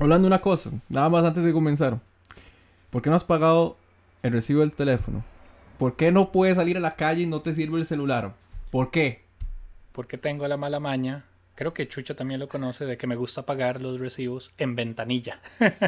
Hablando una cosa, nada más antes de comenzar. ¿Por qué no has pagado el recibo del teléfono? ¿Por qué no puedes salir a la calle y no te sirve el celular? ¿Por qué? Porque tengo la mala maña. Creo que Chucho también lo conoce de que me gusta pagar los recibos en ventanilla.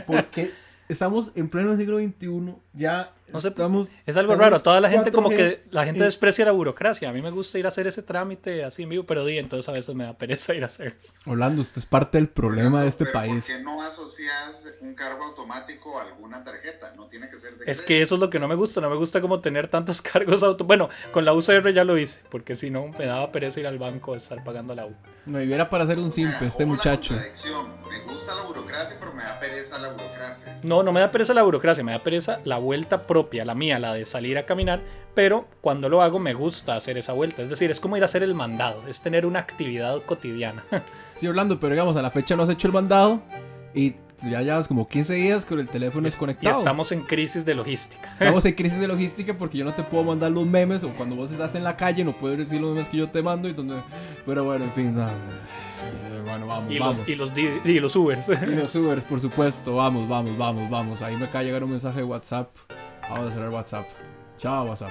Porque estamos en pleno siglo XXI, ya No sé, estamos... Es algo estamos raro, toda la gente como 4G, que la gente y- desprecia la burocracia. A mí me gusta ir a hacer ese trámite así en vivo, pero di, entonces a veces me da pereza ir a hacer. Orlando, usted es parte del problema de este Pero país. ¿Por qué no asocias un cargo automático a alguna tarjeta? No tiene que ser de Es que eso es lo que no me gusta, no me gusta como tener tantos cargos auto. Bueno, con la UCR ya lo hice, porque si no me daba pereza ir al banco a estar pagando la U. Me viviera para hacer un simple este muchacho. Me gusta la burocracia, pero me da pereza la burocracia. No, no me da pereza la burocracia, me da pereza la vuelta propia, la mía, la de salir a caminar, pero cuando lo hago me gusta hacer esa vuelta. Es decir, es como ir a hacer el mandado, es tener una actividad cotidiana. Sí, Orlando, pero digamos, a la fecha no has hecho el mandado y ya llevas como 15 días con el teléfono y desconectado. estamos en crisis de logística. Estamos en crisis de logística porque yo no te puedo mandar los memes o cuando vos estás en la calle no puedes recibir los memes que yo te mando y donde... Pero bueno, en fin. Eh, bueno, vamos, Y vamos. los, y, los, y los Ubers. Y los Ubers, por supuesto, vamos, vamos, vamos, vamos. Ahí me acaba de llegar un mensaje de WhatsApp. Vamos a cerrar WhatsApp. Chao, WhatsApp.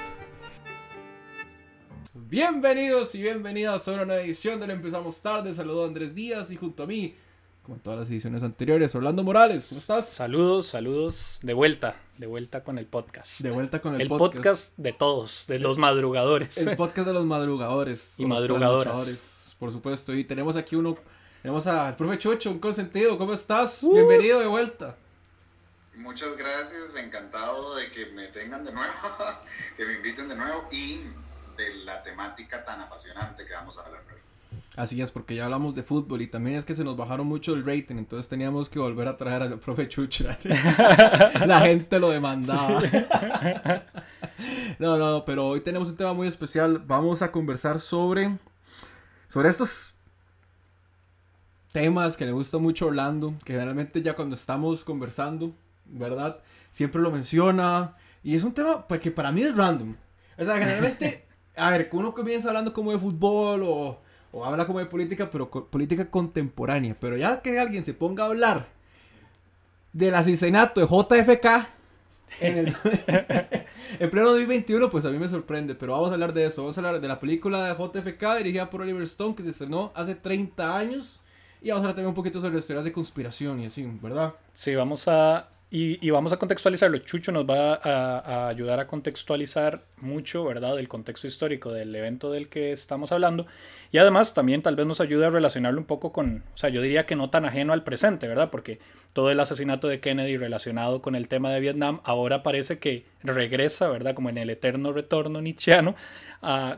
Bienvenidos y bienvenidas a una nueva edición del Empezamos Tarde. Saludo a Andrés Díaz y junto a mí, como en todas las ediciones anteriores, Orlando Morales. ¿Cómo estás? Saludos, saludos, de vuelta, de vuelta con el podcast. De vuelta con el, el podcast. de todos, de los madrugadores. El podcast de los madrugadores. Y madrugadoras. trasnochadores, Por supuesto. Y tenemos aquí uno. Tenemos al profe Chucho, un consentido. ¿Cómo estás? Uh. Bienvenido de vuelta. Muchas gracias, encantado de que me tengan de nuevo, que me inviten de nuevo y de la temática tan apasionante que vamos a hablar hoy. Así es, porque ya hablamos de fútbol y también es que se nos bajaron mucho el rating, entonces teníamos que volver a traer al profe Chucho. La gente lo demandaba. No, no, no, pero hoy tenemos un tema muy especial. Vamos a conversar sobre, sobre estos temas que le gusta mucho Orlando, que generalmente ya cuando estamos conversando, ¿verdad? Siempre lo menciona. Y es un tema que para mí es random. O sea, generalmente, a ver, uno comienza hablando como de fútbol o, o habla como de política, pero política contemporánea. Pero ya que alguien se ponga a hablar del asesinato de JFK en el en pleno 2021, pues a mí me sorprende. Pero vamos a hablar de eso. Vamos a hablar de la película de JFK dirigida por Oliver Stone que se estrenó hace 30 años. Y vamos a hablar también un poquito sobre las teorías de conspiración y así, ¿verdad? Sí, vamos a. Y, vamos a contextualizarlo. Chucho nos va a, ayudar a contextualizar mucho, ¿verdad? El contexto histórico del evento del que estamos hablando. Y además también tal vez nos ayude a relacionarlo un poco con, o sea, yo diría que no tan ajeno al presente, ¿verdad? Porque todo el asesinato de Kennedy relacionado con el tema de Vietnam ahora parece que regresa, ¿verdad? Como en el eterno retorno nietzscheano,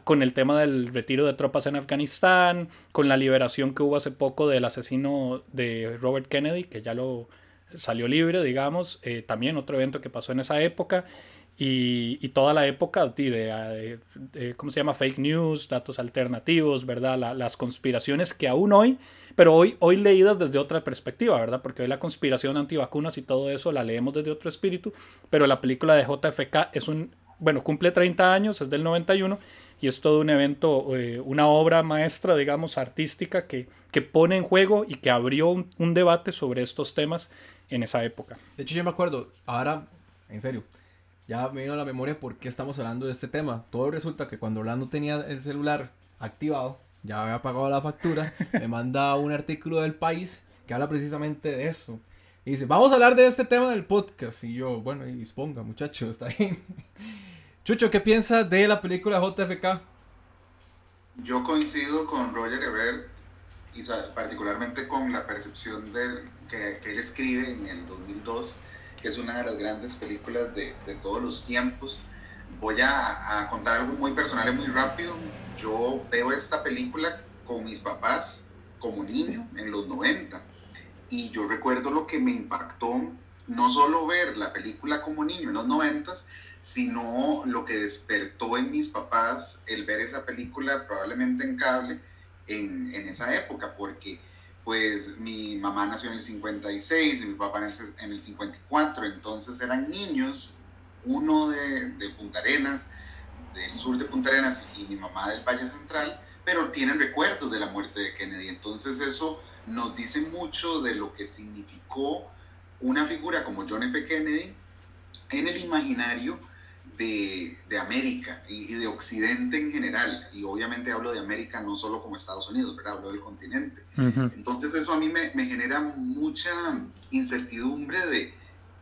con el tema del retiro de tropas en Afganistán, con la liberación que hubo hace poco del asesino de Robert Kennedy, que ya lo salió libre, digamos, eh, también otro evento que pasó en esa época. Y, toda la época de, de- ¿cómo se llama? Fake news, datos alternativos, ¿verdad? La- las conspiraciones que aún hoy, pero hoy, hoy leídas desde otra perspectiva, ¿verdad? Porque hoy la conspiración antivacunas y todo eso la leemos desde otro espíritu, pero la película de JFK es un, bueno, cumple 30 años, es del 91, y es todo un evento, eh, una obra maestra, digamos, artística que, que pone en juego y que abrió un debate sobre estos temas en esa época. De hecho, yo me acuerdo, ahora, en serio, ya me vino a la memoria por qué estamos hablando de este tema. Todo resulta que cuando Orlando tenía el celular activado, ya había pagado la factura, me manda un artículo del país que habla precisamente de eso. Y dice, vamos a hablar de este tema del podcast. Y yo, bueno, y disponga, muchachos, está bien. Chucho, ¿qué piensas de la película JFK? Yo coincido con Roger Ebert y particularmente con la percepción del, que, que él escribe en el 2002, que es una de las grandes películas de, de todos los tiempos. Voy a, a contar algo muy personal y muy rápido. Yo veo esta película con mis papás como niño en los 90 y yo recuerdo lo que me impactó, no solo ver la película como niño en los 90, sino lo que despertó en mis papás el ver esa película probablemente en cable en, en esa época, porque pues mi mamá nació en el 56 y mi papá en el, en el 54, entonces eran niños, uno de, de Punta Arenas, del sur de Punta Arenas y mi mamá del Valle Central, pero tienen recuerdos de la muerte de Kennedy, entonces eso nos dice mucho de lo que significó una figura como John F. Kennedy en el imaginario de, de, América y, de Occidente en general. Y obviamente hablo de América no solo como Estados Unidos, pero hablo del continente. Entonces eso a mí me, me, genera mucha incertidumbre de,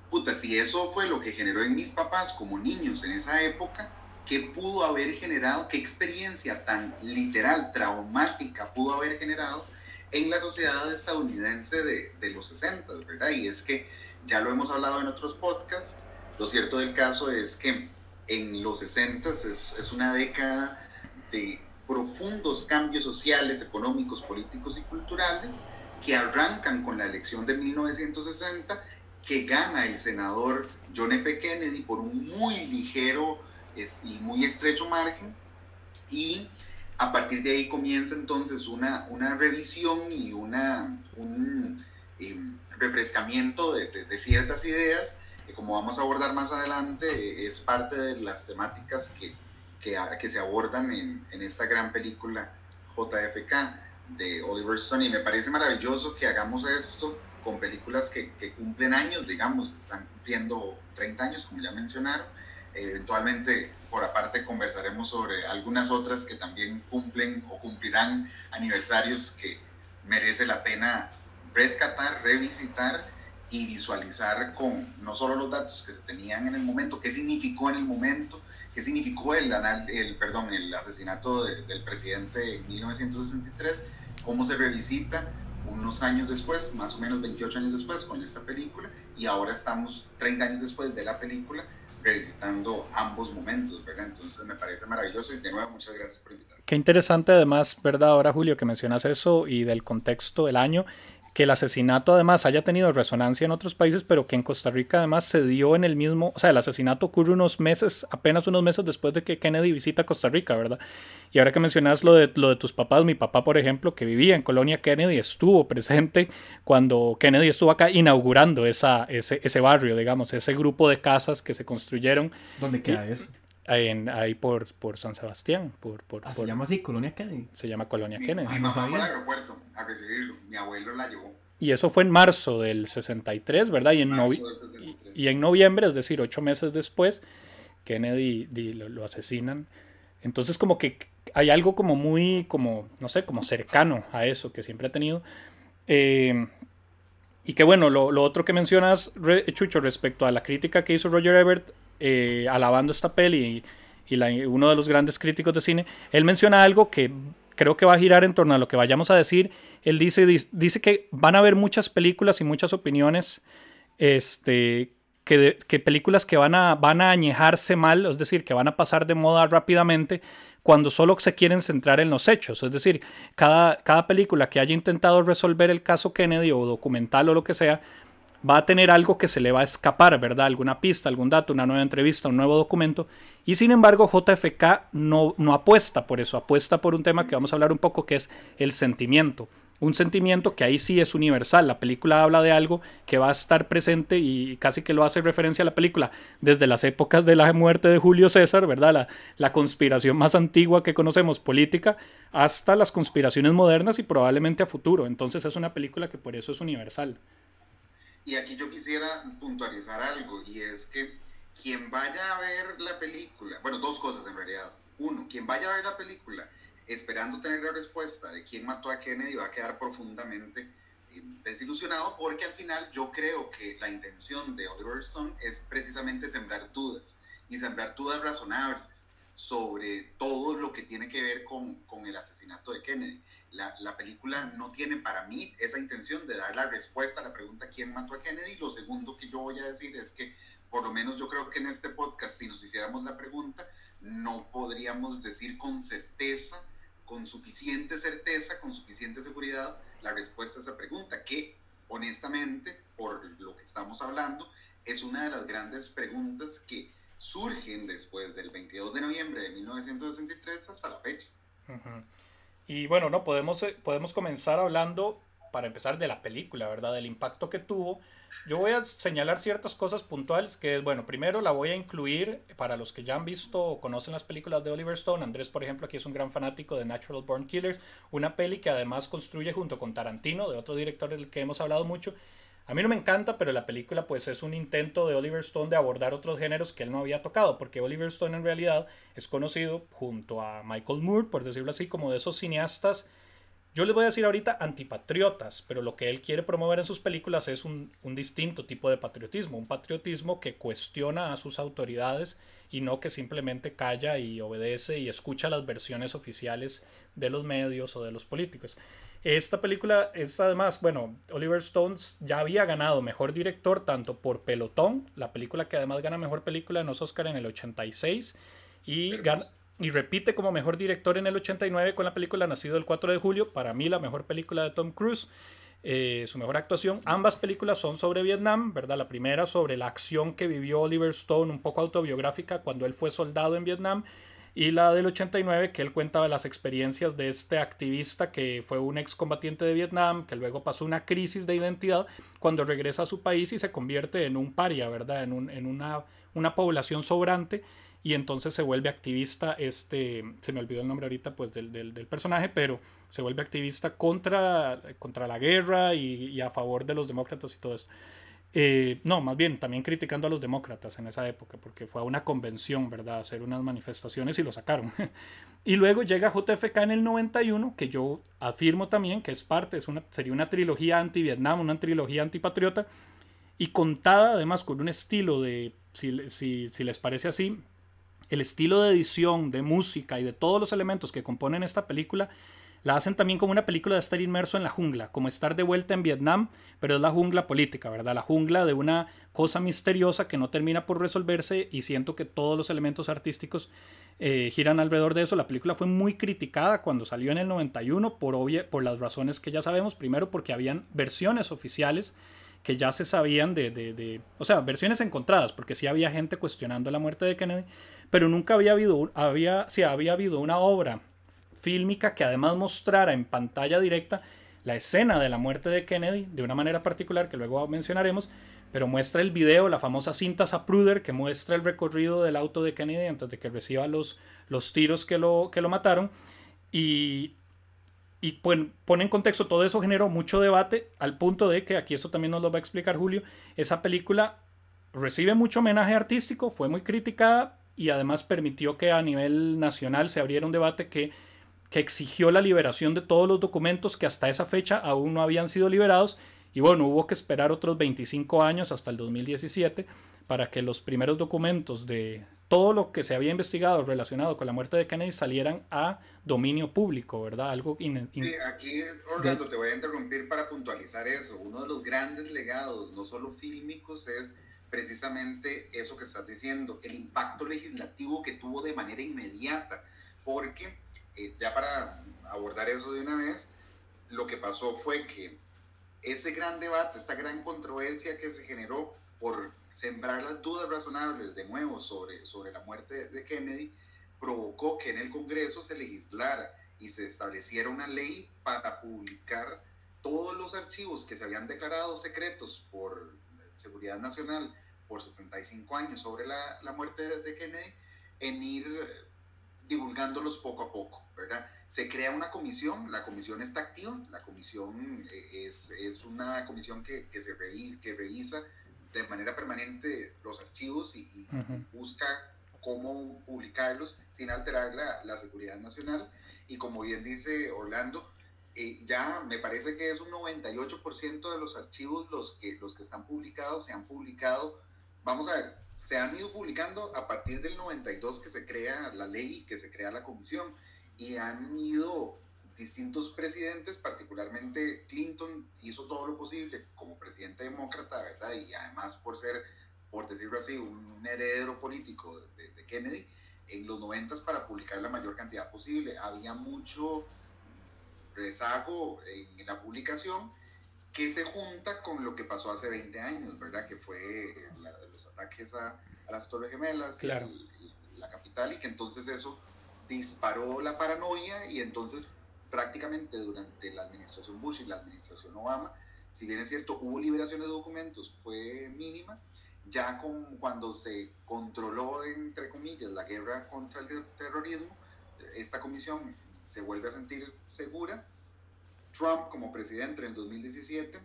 puta, si eso fue lo que generó en mis papás como niños en esa época, ¿qué pudo haber generado, qué experiencia tan literal, traumática pudo haber generado en la sociedad estadounidense de, de los 60, ¿verdad? Y es que ya lo hemos hablado en otros podcasts, lo cierto del caso es que en los 60 es, es una década de profundos cambios sociales, económicos, políticos y culturales que arrancan con la elección de 1960 que gana el senador John F. Kennedy por un muy ligero y muy estrecho margen y a partir de ahí comienza entonces una, una revisión y una, un em, refrescamiento de, de, ciertas ideas que como vamos a abordar más adelante es parte de las temáticas que, que, que se abordan en, en, esta gran película JFK de Oliver Stone. Y me parece maravilloso que hagamos esto con películas que, que cumplen años, digamos, están cumpliendo 30 años como ya mencionaron. Eventualmente, por aparte, conversaremos sobre algunas otras que también cumplen o cumplirán aniversarios que merece la pena rescatar, revisitar y visualizar con no solo los datos que se tenían en el momento, qué significó en el momento, qué significó el, el, perdón, el asesinato del presidente en 1963, cómo se revisita unos años después, más o menos 28 años después, con esta película, y ahora estamos 30 años después de la película revisitando ambos momentos, ¿verdad? Entonces me parece maravilloso y de nuevo muchas gracias por invitarme. Qué interesante además, ¿verdad? Ahora Julio que mencionas eso y del contexto del año que el asesinato además haya tenido resonancia en otros países, pero que en Costa Rica además se dio en el mismo, o sea, el asesinato ocurre unos meses, apenas unos meses después de que Kennedy visita Costa Rica, ¿verdad? Y ahora que mencionas lo de, lo de tus papás, mi papá, por ejemplo, que vivía en Colonia Kennedy, estuvo presente cuando Kennedy estuvo acá inaugurando esa, ese, ese barrio, digamos, ese grupo de casas que se construyeron. ¿Dónde queda eso? Ahí por, por San Sebastián. Por, por, ah, ¿Se llama así? ¿Colonia Kennedy? Se llama Colonia Kennedy. Mi mamá fue al aeropuerto a recibirlo. Mi abuelo la llevó. Y eso fue en marzo del 63, ¿verdad? Y en, y, en noviembre, es decir, ocho meses después, Kennedy lo, asesinan. Entonces como que hay algo como muy, como, no sé, como cercano a eso que siempre ha tenido. Eh, y que bueno, lo, lo, otro que mencionas, Chucho, respecto a la crítica que hizo Roger Ebert eh, alabando esta peli y, uno de los grandes críticos de cine, él menciona algo que creo que va a girar en torno a lo que vayamos a decir. Él dice, dice que van a haber muchas películas y muchas opiniones, este, que, que, películas que van a, van a añejarse mal, es decir, que van a pasar de moda rápidamente cuando solo se quieren centrar en los hechos. Es decir, cada, cada película que haya intentado resolver el caso Kennedy o documental o lo que sea, va a tener algo que se le va a escapar, ¿verdad? Alguna pista, algún dato, una nueva entrevista, un nuevo documento. Y sin embargo, JFK no, apuesta por eso, apuesta por un tema que vamos a hablar un poco, que es el sentimiento. Un sentimiento que ahí sí es universal. La película habla de algo que va a estar presente y casi que lo hace referencia a la película desde las épocas de la muerte de Julio César, ¿verdad? La conspiración más antigua que conocemos política, hasta las conspiraciones modernas y probablemente a futuro. Entonces es una película que por eso es universal. Y aquí yo quisiera puntualizar algo, y es que quien vaya a ver la película, bueno, dos cosas en realidad. Uno, quien vaya a ver la película esperando tener la respuesta de quién mató a Kennedy va a quedar profundamente eh, desilusionado porque al final yo creo que la intención de Oliver Stone es precisamente sembrar dudas y sembrar dudas razonables sobre todo lo que tiene que ver con, con el asesinato de Kennedy la, la, película no tiene para mí esa intención de dar la respuesta a la pregunta quién mató a Kennedy. Lo segundo que yo voy a decir es que, por lo menos yo creo que en este podcast, si nos hiciéramos la pregunta, no podríamos decir con certeza, con suficiente certeza, con suficiente seguridad, la respuesta a esa pregunta, que honestamente, por lo que estamos hablando, es una de las grandes preguntas que surgen después del 22 de noviembre de 1963 hasta la fecha. Y bueno, no podemos, eh, podemos comenzar hablando para empezar, de la película, ¿verdad? Del impacto que tuvo. Yo voy a señalar ciertas cosas puntuales que, bueno, primero la voy a incluir para los que ya han visto o conocen las películas de Oliver Stone. Andrés, por ejemplo, aquí es un gran fanático de Natural Born Killers, una peli que además construye junto con Tarantino, de otro director del que hemos hablado mucho, a mí no me encanta, pero la película pues es un intento de Oliver Stone de abordar otros géneros que él no había tocado, porque Oliver Stone en realidad es conocido junto a Michael Moore, por decirlo así, como de esos cineastas, yo les voy a decir ahorita antipatriotas, pero lo que él quiere promover en sus películas es un, un distinto tipo de patriotismo, un patriotismo que cuestiona a sus autoridades y no que simplemente calla y obedece y escucha las versiones oficiales de los medios o de los políticos. Esta película es además, bueno, Oliver Stones ya había ganado mejor director tanto por Pelotón, la película que además gana mejor película en los Oscar en el 86, y, y repite como mejor director en el 89 con la película Nacido el 4 de julio, para mí la mejor película de Tom Cruise. Eh, su mejor actuación. Ambas películas son sobre Vietnam, ¿verdad? La primera sobre la acción que vivió Oliver Stone, un poco autobiográfica, cuando él fue soldado en Vietnam y la del 89 que él cuenta de las experiencias de este activista que fue un excombatiente de Vietnam, que luego pasó una crisis de identidad cuando regresa a su país y se convierte en un paria, ¿verdad? En, un, en una, una población sobrante y entonces se vuelve activista, este, se me olvidó el nombre ahorita pues del, del, del personaje, pero se vuelve activista contra, contra la guerra y, y a favor de los demócratas y todo eso. Eh, no, más bien también criticando a los demócratas en esa época, porque fue a una convención, ¿verdad? A hacer unas manifestaciones y lo sacaron. y luego llega JFK en el 91, que yo afirmo también que es parte, es una, sería una trilogía anti-Vietnam, una trilogía antipatriota, y contada además con un estilo de, si, si, si les parece así, el estilo de edición, de música y de todos los elementos que componen esta película la hacen también como una película de estar inmerso en la jungla, como estar de vuelta en Vietnam, pero es la jungla política, ¿verdad? La jungla de una cosa misteriosa que no termina por resolverse y siento que todos los elementos artísticos eh, giran alrededor de eso. La película fue muy criticada cuando salió en el 91 por, obvia, por las razones que ya sabemos. Primero porque habían versiones oficiales que ya se sabían de, de, o sea, versiones encontradas, porque sí había gente cuestionando la muerte de Kennedy, pero nunca había habido, había, sí, había habido una obra fílmica que además mostrara en pantalla directa la escena de la muerte de Kennedy de una manera particular que luego mencionaremos, pero muestra el video, la famosa cinta Zapruder que muestra el recorrido del auto de Kennedy antes de que reciba los, los tiros que lo, que lo mataron. Y, y pone en contexto todo eso generó mucho debate al punto de que aquí esto también nos lo va a explicar Julio, esa película recibe mucho homenaje artístico, fue muy criticada y además permitió que a nivel nacional se abriera un debate que que exigió la liberación de todos los documentos que hasta esa fecha aún no habían sido liberados. Y bueno, hubo que esperar otros 25 años hasta el 2017 para que los primeros documentos de todo lo que se había investigado relacionado con la muerte de Kennedy salieran a dominio público, ¿verdad? Algo in, in... Sí, aquí, Orlando, te voy a interrumpir para puntualizar eso. Uno de los grandes legados, no solo fílmicos, es precisamente eso que estás diciendo, el impacto legislativo que tuvo de manera inmediata, porque eh, ya para abordar eso de una vez, lo que pasó fue que ese gran debate, esta gran controversia que se generó por sembrar las dudas razonables de nuevo sobre, sobre la muerte de Kennedy, provocó que en el Congreso se legislara y se estableciera una ley para publicar todos los archivos que se habían declarado secretos por seguridad nacional por 75 años sobre la, la muerte de Kennedy, en ir divulgándolos poco a poco, ¿verdad? Se crea una comisión, la comisión está activa, la comisión eh, es, es una comisión que, que se revisa, que revisa de manera permanente los archivos y, y uh -huh. busca cómo publicarlos sin alterar la, la, seguridad nacional. Y como bien dice Orlando, eh, ya me parece que es un 98% de los archivos los que, los que están publicados se han publicado. Vamos a ver, se han ido publicando a partir del 92 que se crea la ley, que se crea la comisión, y han ido distintos presidentes, particularmente Clinton hizo todo lo posible como presidente demócrata, ¿verdad? Y además por ser, por decirlo así, un heredero político de, Kennedy, en los 90 para publicar la mayor cantidad posible. Había mucho rezago en la publicación que se junta con lo que pasó hace 20 años, ¿verdad? Que fue ataques a, a, las Torres Gemelas, claro. y, y la capital, y que entonces eso disparó la paranoia y entonces prácticamente durante la administración Bush y la administración Obama, si bien es cierto, hubo liberación de documentos, fue mínima, ya con, cuando se controló, entre comillas, la guerra contra el terrorismo, esta comisión se vuelve a sentir segura. Trump, como presidente en el 2017,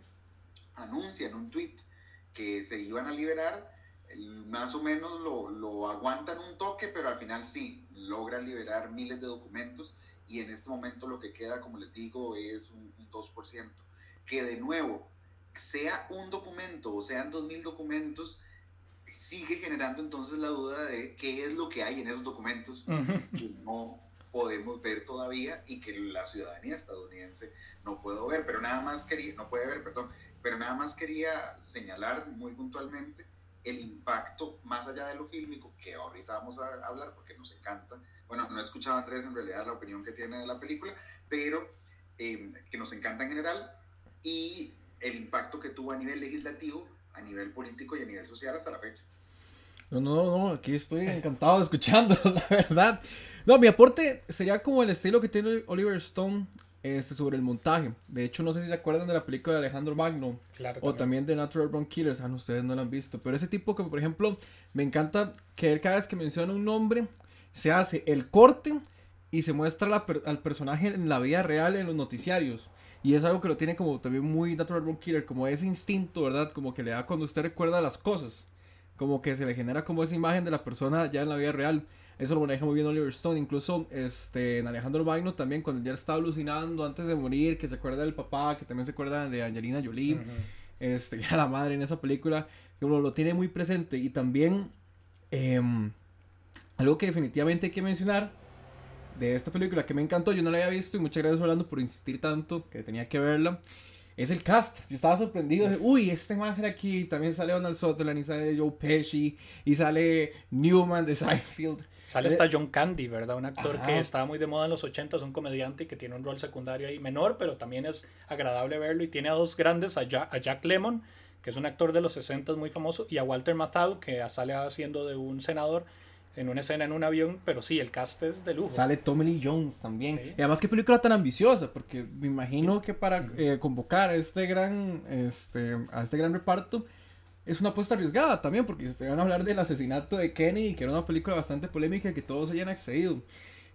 anuncia en un tweet que se iban a liberar, más o menos lo, lo aguantan un toque, pero al final sí, logran liberar miles de documentos y en este momento lo que queda, como les digo, es un, 2%. Que de nuevo, sea un documento o sean 2.000 documentos, sigue generando entonces la duda de qué es lo que hay en esos documentos que no podemos ver todavía y que la ciudadanía estadounidense no puede ver, pero nada más quería, no puede ver, perdón, pero nada más quería señalar muy puntualmente el impacto más allá de lo fílmico, que ahorita vamos a hablar porque nos encanta bueno, no he escuchado a Andrés en realidad la opinión que tiene de la película, pero eh, que nos encanta en general y el impacto que tuvo a nivel legislativo, a nivel político y a nivel social hasta la fecha. No, no, no, aquí estoy encantado escuchando, la verdad. No, mi aporte sería como el estilo que tiene Oliver Stone este, sobre el montaje. De hecho, no sé si se acuerdan de la película de Alejandro Magno claro, o también. de Natural Born Killers. Ah, ustedes no la han visto. Pero ese tipo que, por ejemplo, me encanta que él cada vez que menciona un nombre, se hace el corte y se muestra al personaje en la vida real en los noticiarios. Y es algo que lo tiene como también muy Natural Born Killer, como ese instinto, ¿verdad? Como que le da cuando usted recuerda las cosas. Como que se le genera como esa imagen de la persona ya en la vida real. Eso lo maneja muy bien Oliver Stone. Incluso este, en Alejandro Magno también, cuando ya estaba alucinando antes de morir, que se acuerda del papá, que también se acuerda de Angelina Jolie, este, ya la madre en esa película, lo, lo tiene muy presente. Y también... Eh, algo que definitivamente hay que mencionar de esta película que me encantó, yo no la había visto y muchas gracias Orlando por insistir tanto que tenía que verla. Es el cast. Yo estaba sorprendido. De, Uy, este va a ser aquí. También sale Donald Sutherland y sale Joe Pesci y sale Newman de Seinfeld. Sale hasta John Candy, ¿verdad? Un actor que estaba muy de moda en los 80, es un comediante y que tiene un rol secundario ahí menor, pero también es agradable verlo. Y tiene a dos grandes, a Jack, a Jack Lemmon, que es un actor de los 60 muy famoso, y a Walter Matthau, que sale haciendo de un senador en una escena en un avión, pero sí, el cast es de lujo. Sale Tommy Lee Jones también. Y además, qué película tan ambiciosa, porque me imagino que para eh, convocar a este gran, este, a este gran reparto es una apuesta arriesgada también, porque se van a hablar del asesinato de Kenny, que era una película bastante polémica que todos hayan accedido.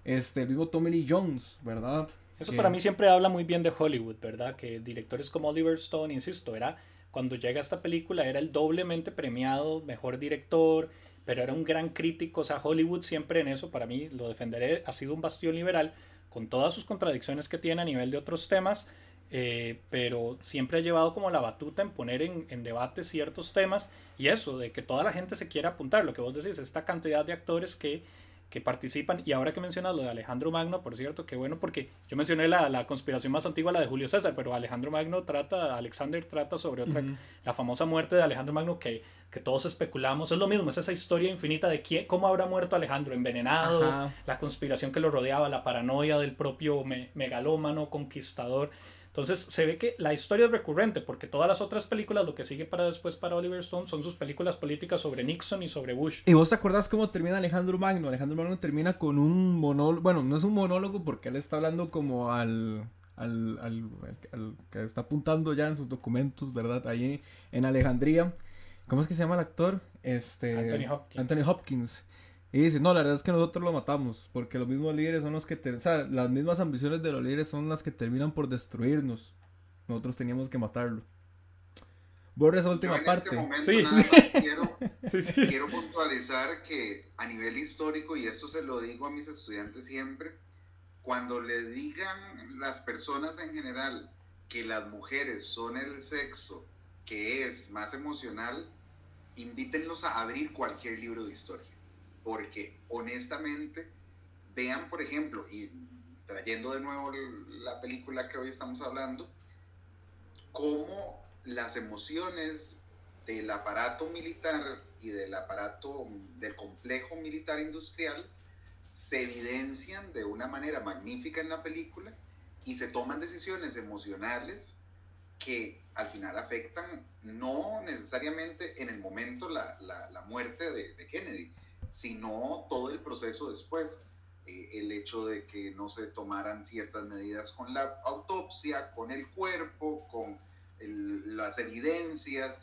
Este, el mismo Tommy Lee Jones, ¿verdad? Eso para mí siempre habla muy bien de Hollywood, ¿verdad? Que directores como Oliver Stone, insisto, era cuando llega esta película era el doblemente premiado mejor director, pero era un gran crítico, o sea, Hollywood siempre en eso, para mí, lo defenderé, ha sido un bastión liberal, con todas sus contradicciones que tiene a nivel de otros temas, eh, pero siempre ha llevado como la batuta en poner en, en, debate ciertos temas y eso, de que toda la gente se quiera apuntar, lo que vos decís, esta cantidad de actores que que participan. Y ahora que mencionas lo de Alejandro Magno, por cierto, qué bueno, porque yo mencioné la, la, conspiración más antigua, la de Julio César, pero Alejandro Magno trata, Alexander trata sobre otra, la famosa muerte de Alejandro Magno que, que todos especulamos. Es lo mismo, es esa historia infinita de quién, cómo habrá muerto Alejandro, envenenado, la conspiración que lo rodeaba, la paranoia del propio megalómano, conquistador. Entonces se ve que la historia es recurrente porque todas las otras películas, lo que sigue para después para Oliver Stone, son sus películas políticas sobre Nixon y sobre Bush. ¿Y vos te acordás cómo termina Alejandro Magno? Alejandro Magno termina con un monólogo, bueno, no es un monólogo porque él está hablando como al, al, al, que está apuntando ya en sus documentos, ¿verdad? Ahí en Alejandría. ¿Cómo es que se llama el actor? Este, Anthony Hopkins. Anthony Hopkins. Y dice, no, la verdad es que nosotros lo matamos, porque los mismos líderes son los que, o sea, las mismas ambiciones de los líderes son las que terminan por destruirnos. Nosotros teníamos que matarlo. Borre esa última parte. Este momento sí. nada más quiero, quiero puntualizar que a nivel histórico, y esto se lo digo a mis estudiantes siempre, cuando le digan las personas en general que las mujeres son el sexo que es más emocional, invítenlos a abrir cualquier libro de historia porque honestamente, vean, por ejemplo, y trayendo de nuevo la película que hoy estamos hablando, cómo las emociones del aparato militar y del aparato del complejo militar industrial se evidencian de una manera magnífica en la película y se toman decisiones emocionales que al final afectan no necesariamente en el momento la, la, muerte de, de Kennedy, sino todo el proceso después. eh, el hecho de que no se tomaran ciertas medidas con la autopsia, con el cuerpo, con las evidencias,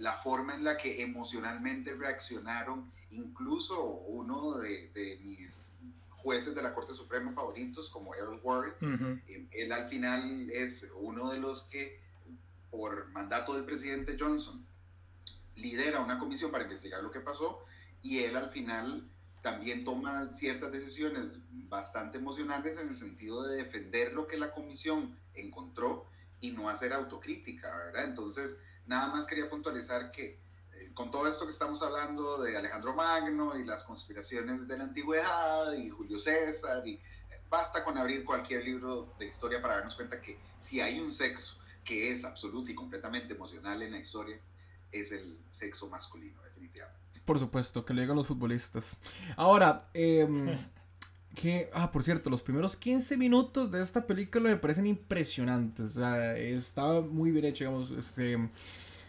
la forma en la que emocionalmente reaccionaron, incluso uno de, de mis jueces de la Corte Suprema favoritos, como Errol Warren, eh, él al final es uno de los que, por mandato del presidente Johnson, lidera una comisión para investigar lo que pasó y él al final también toma ciertas decisiones bastante emocionales en el sentido de defender lo que la comisión encontró y no hacer autocrítica, ¿verdad? Entonces, nada más quería puntualizar que eh, con todo esto que estamos hablando de Alejandro Magno y las conspiraciones de la antigüedad y Julio César, y eh, basta con abrir cualquier libro de historia para darnos cuenta que si hay un sexo que es absoluto y completamente emocional en la historia, es el sexo masculino, definitivamente. Por supuesto, que lo digan los futbolistas. Ahora, eh, que, ah, por cierto, los primeros 15 minutos de esta película me parecen impresionantes. O sea, está muy bien hecho, digamos, este...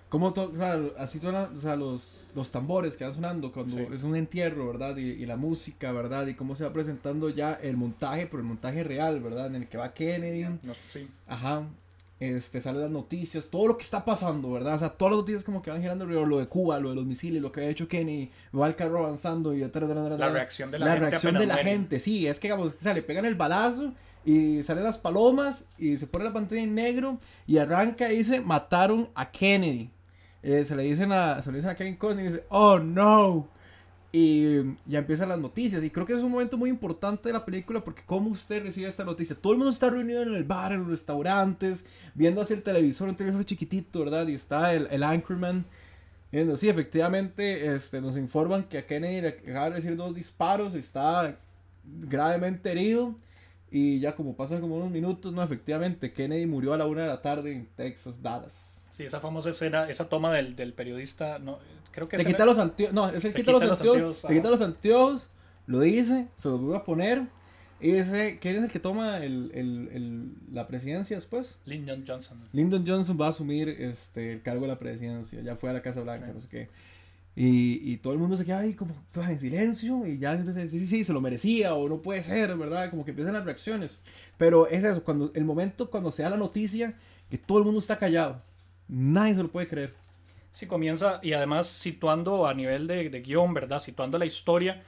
Como o sea, así suenan o sea, los, los tambores que van sonando cuando es un entierro, ¿verdad? Y, y, la música, ¿verdad? Y cómo se va presentando ya el montaje, pero el montaje real, ¿verdad? En el que va Kennedy. No, sí. Ajá este, salen las noticias, todo lo que está pasando, ¿verdad? O sea, todas las noticias como que van girando alrededor, lo de Cuba, lo de los misiles, lo que ha hecho Kenny, va el carro avanzando y... La reacción de la, la gente. reacción de la gente, sí, es que, digamos, o sea, le pegan el balazo y salen las palomas y se pone la pantalla en negro y arranca y dice, mataron a Kennedy. Eh, se le dicen a, se le dicen a Kevin Costner y dice, oh no, y ya empiezan las noticias. Y creo que es un momento muy importante de la película porque cómo usted recibe esta noticia. Todo el mundo está reunido en el bar, en los restaurantes, viendo hacia el televisor, un televisor chiquitito, ¿verdad? Y está el, el Anchorman. Viendo, sí, efectivamente, este, nos informan que a Kennedy le acaba de decir dos disparos, está gravemente herido. Y ya como pasan como unos minutos, no, efectivamente, Kennedy murió a la una de la tarde en Texas, Dallas. Sí, esa famosa escena, esa toma del, del periodista, no, creo que... Se quita los anteojos, no, se, quita, los anteojos, se quita los anteojos, lo dice, se los vuelve a poner, y dice, ¿quién es el que toma el, el, el, la presidencia después? Lyndon Johnson. Lyndon Johnson va a asumir este, el cargo de la presidencia, ya fue a la Casa Blanca, no sé qué. Y, y, todo el mundo se queda ahí como en silencio y ya empieza a decir, sí, sí, se lo merecía o no puede ser, ¿verdad? Como que empiezan las reacciones. Pero es eso, cuando el momento cuando se da la noticia que todo el mundo está callado Nadie se lo puede creer. Sí, comienza y además situando a nivel de, de guion, ¿verdad? Situando la historia.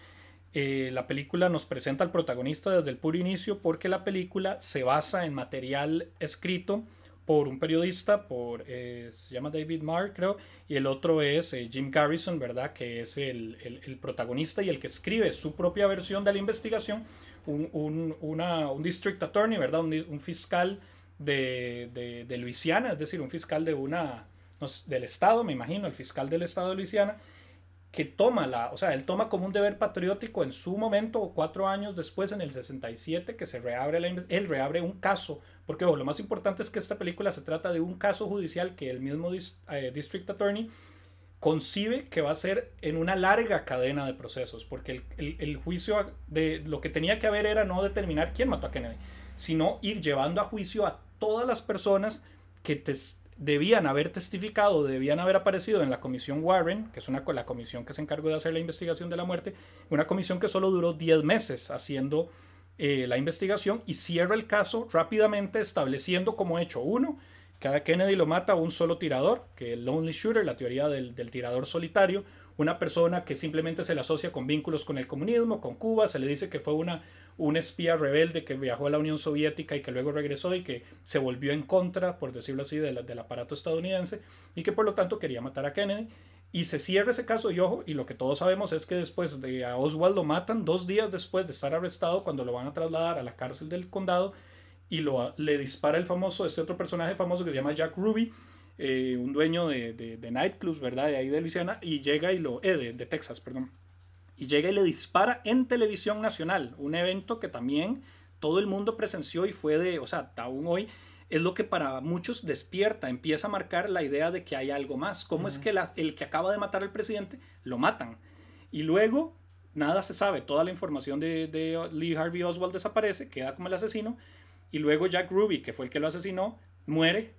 Eh, la película nos presenta al protagonista desde el puro inicio porque la película se basa en material escrito por un periodista, por, eh, se llama David Marr, creo, y el otro es eh, Jim Garrison, ¿verdad? Que es el, el, el, protagonista y el que escribe su propia versión de la investigación, un, un, una, un district attorney, ¿verdad? Un, un fiscal de, de, de, Luisiana, es decir, un fiscal de una, del Estado, me imagino, el fiscal del Estado de Luisiana, que toma la, o sea, él toma como un deber patriótico en su momento, cuatro años después, en el 67, que se reabre la él reabre un caso, porque lo más importante es que esta película se trata de un caso judicial que el mismo eh, District Attorney concibe que va a ser en una larga cadena de procesos, porque el, el, el juicio de lo que tenía que haber era no determinar quién mató a Kennedy, sino ir llevando a juicio a todas las personas que debían haber testificado, debían haber aparecido en la comisión Warren, que es una, la comisión que se encargó de hacer la investigación de la muerte, una comisión que solo duró 10 meses haciendo eh, la investigación y cierra el caso rápidamente estableciendo como hecho uno, cada Kennedy lo mata un solo tirador, que el Lonely Shooter, la teoría del, del tirador solitario, una persona que simplemente se le asocia con vínculos con el comunismo, con Cuba, se le dice que fue una, un espía rebelde que viajó a la Unión Soviética y que luego regresó y que se volvió en contra, por decirlo así, del aparato estadounidense y que por lo tanto quería matar a Kennedy. Y se cierra ese caso y ojo, y lo que todos sabemos es que después de a Oswald lo matan, dos días después de estar arrestado, cuando lo van a trasladar a la cárcel del condado, y lo, le dispara el famoso, este otro personaje famoso que se llama Jack Ruby, eh, un dueño de, de, de, nightclubs, ¿verdad? De ahí de Luisiana, y llega y lo, eh, de, de, Texas, perdón, y llega y le dispara en televisión nacional, un evento que también todo el mundo presenció y fue de, o sea, aún hoy es lo que para muchos despierta, empieza a marcar la idea de que hay algo más. ¿Cómo uh -huh. es que la, el que acaba de matar al presidente lo matan? Y luego nada se sabe, toda la información de, de Lee Harvey Oswald desaparece, queda como el asesino, y luego Jack Ruby, que fue el que lo asesinó, muere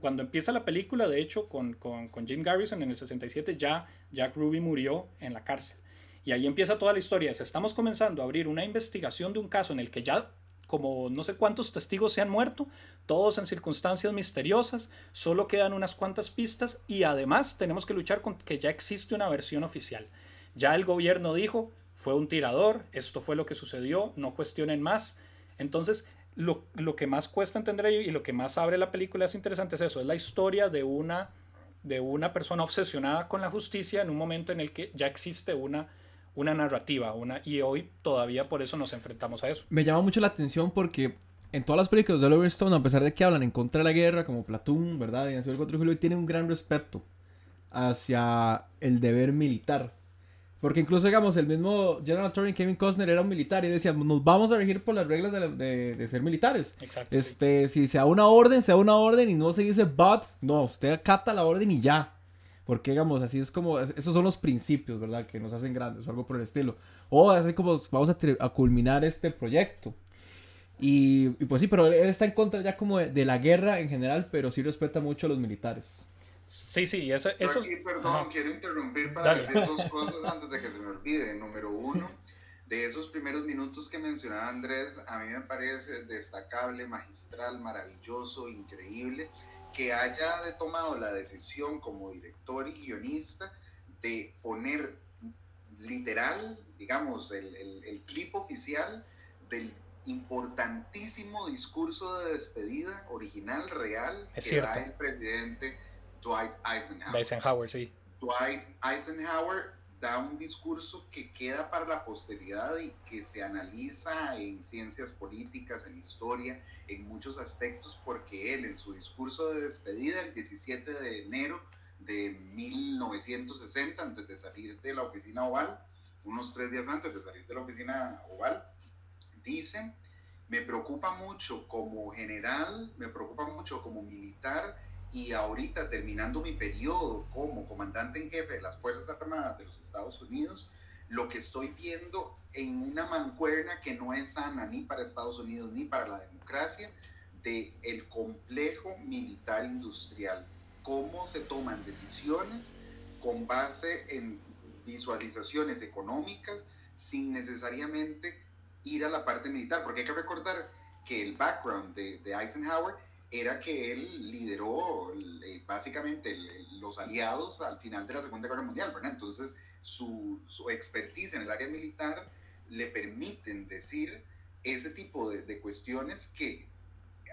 cuando empieza la película, de hecho, con, con, con, Jim Garrison en el 67, ya Jack Ruby murió en la cárcel. Y ahí empieza toda la historia. Es, estamos comenzando a abrir una investigación de un caso en el que ya como no sé cuántos testigos se han muerto, todos en circunstancias misteriosas, solo quedan unas cuantas pistas y además tenemos que luchar con que ya existe una versión oficial. Ya el gobierno dijo, fue un tirador, esto fue lo que sucedió, no cuestionen más. Entonces, lo, lo que más cuesta entender y lo que más abre la película es interesante es eso, es la historia de una, de una persona obsesionada con la justicia en un momento en el que ya existe una una narrativa, una, y hoy todavía por eso nos enfrentamos a eso. Me llama mucho la atención porque en todas las películas de Oliver Stone, a pesar de que hablan en contra de la guerra, como Platoon, ¿verdad? Y en el 4 de julio, tiene un gran respeto hacia el deber militar. Porque incluso, digamos, el mismo General Attorney Kevin Costner era un militar y decía, nos vamos a regir por las reglas de, de, ser militares. Exacto. Este, Si se da una orden, se da una orden y no se dice but, no, usted acata la orden y ya. Porque, digamos, así es como, esos son los principios, ¿verdad? Que nos hacen grandes o algo por el estilo. O así como vamos a, culminar este proyecto. Y, pues sí, pero él está en contra ya como de, la guerra en general, pero sí respeta mucho a los militares. Sí, sí, eso... eso... Aquí, perdón, quiero interrumpir para decir dos cosas antes de que se me olvide. Número uno, de esos primeros minutos que mencionaba Andrés, a mí me parece destacable, magistral, maravilloso, increíble que haya tomado la decisión como director y guionista de poner literal, digamos, el, el, clip oficial del importantísimo discurso de despedida original, real, que da el presidente Dwight Eisenhower. Eisenhower, sí. Dwight Eisenhower da un discurso que queda para la posteridad y que se analiza en ciencias políticas, en historia, en muchos aspectos, porque él en su discurso de despedida el 17 de enero de 1960, antes de salir de la oficina oval, unos tres días antes de salir de la oficina oval, dice, me preocupa mucho como general, me preocupa mucho como militar y ahorita terminando mi periodo como comandante en jefe de las Fuerzas Armadas de los Estados Unidos, lo que estoy viendo en una mancuerna que no es sana ni para Estados Unidos ni para la democracia, de el complejo militar industrial, cómo se toman decisiones con base en visualizaciones económicas sin necesariamente ir a la parte militar, porque hay que recordar que el background de, de Eisenhower era que él lideró eh, básicamente los aliados al final de la Segunda Guerra Mundial, ¿verdad? Entonces, su, su expertise en el área militar le permiten decir ese tipo de, de cuestiones que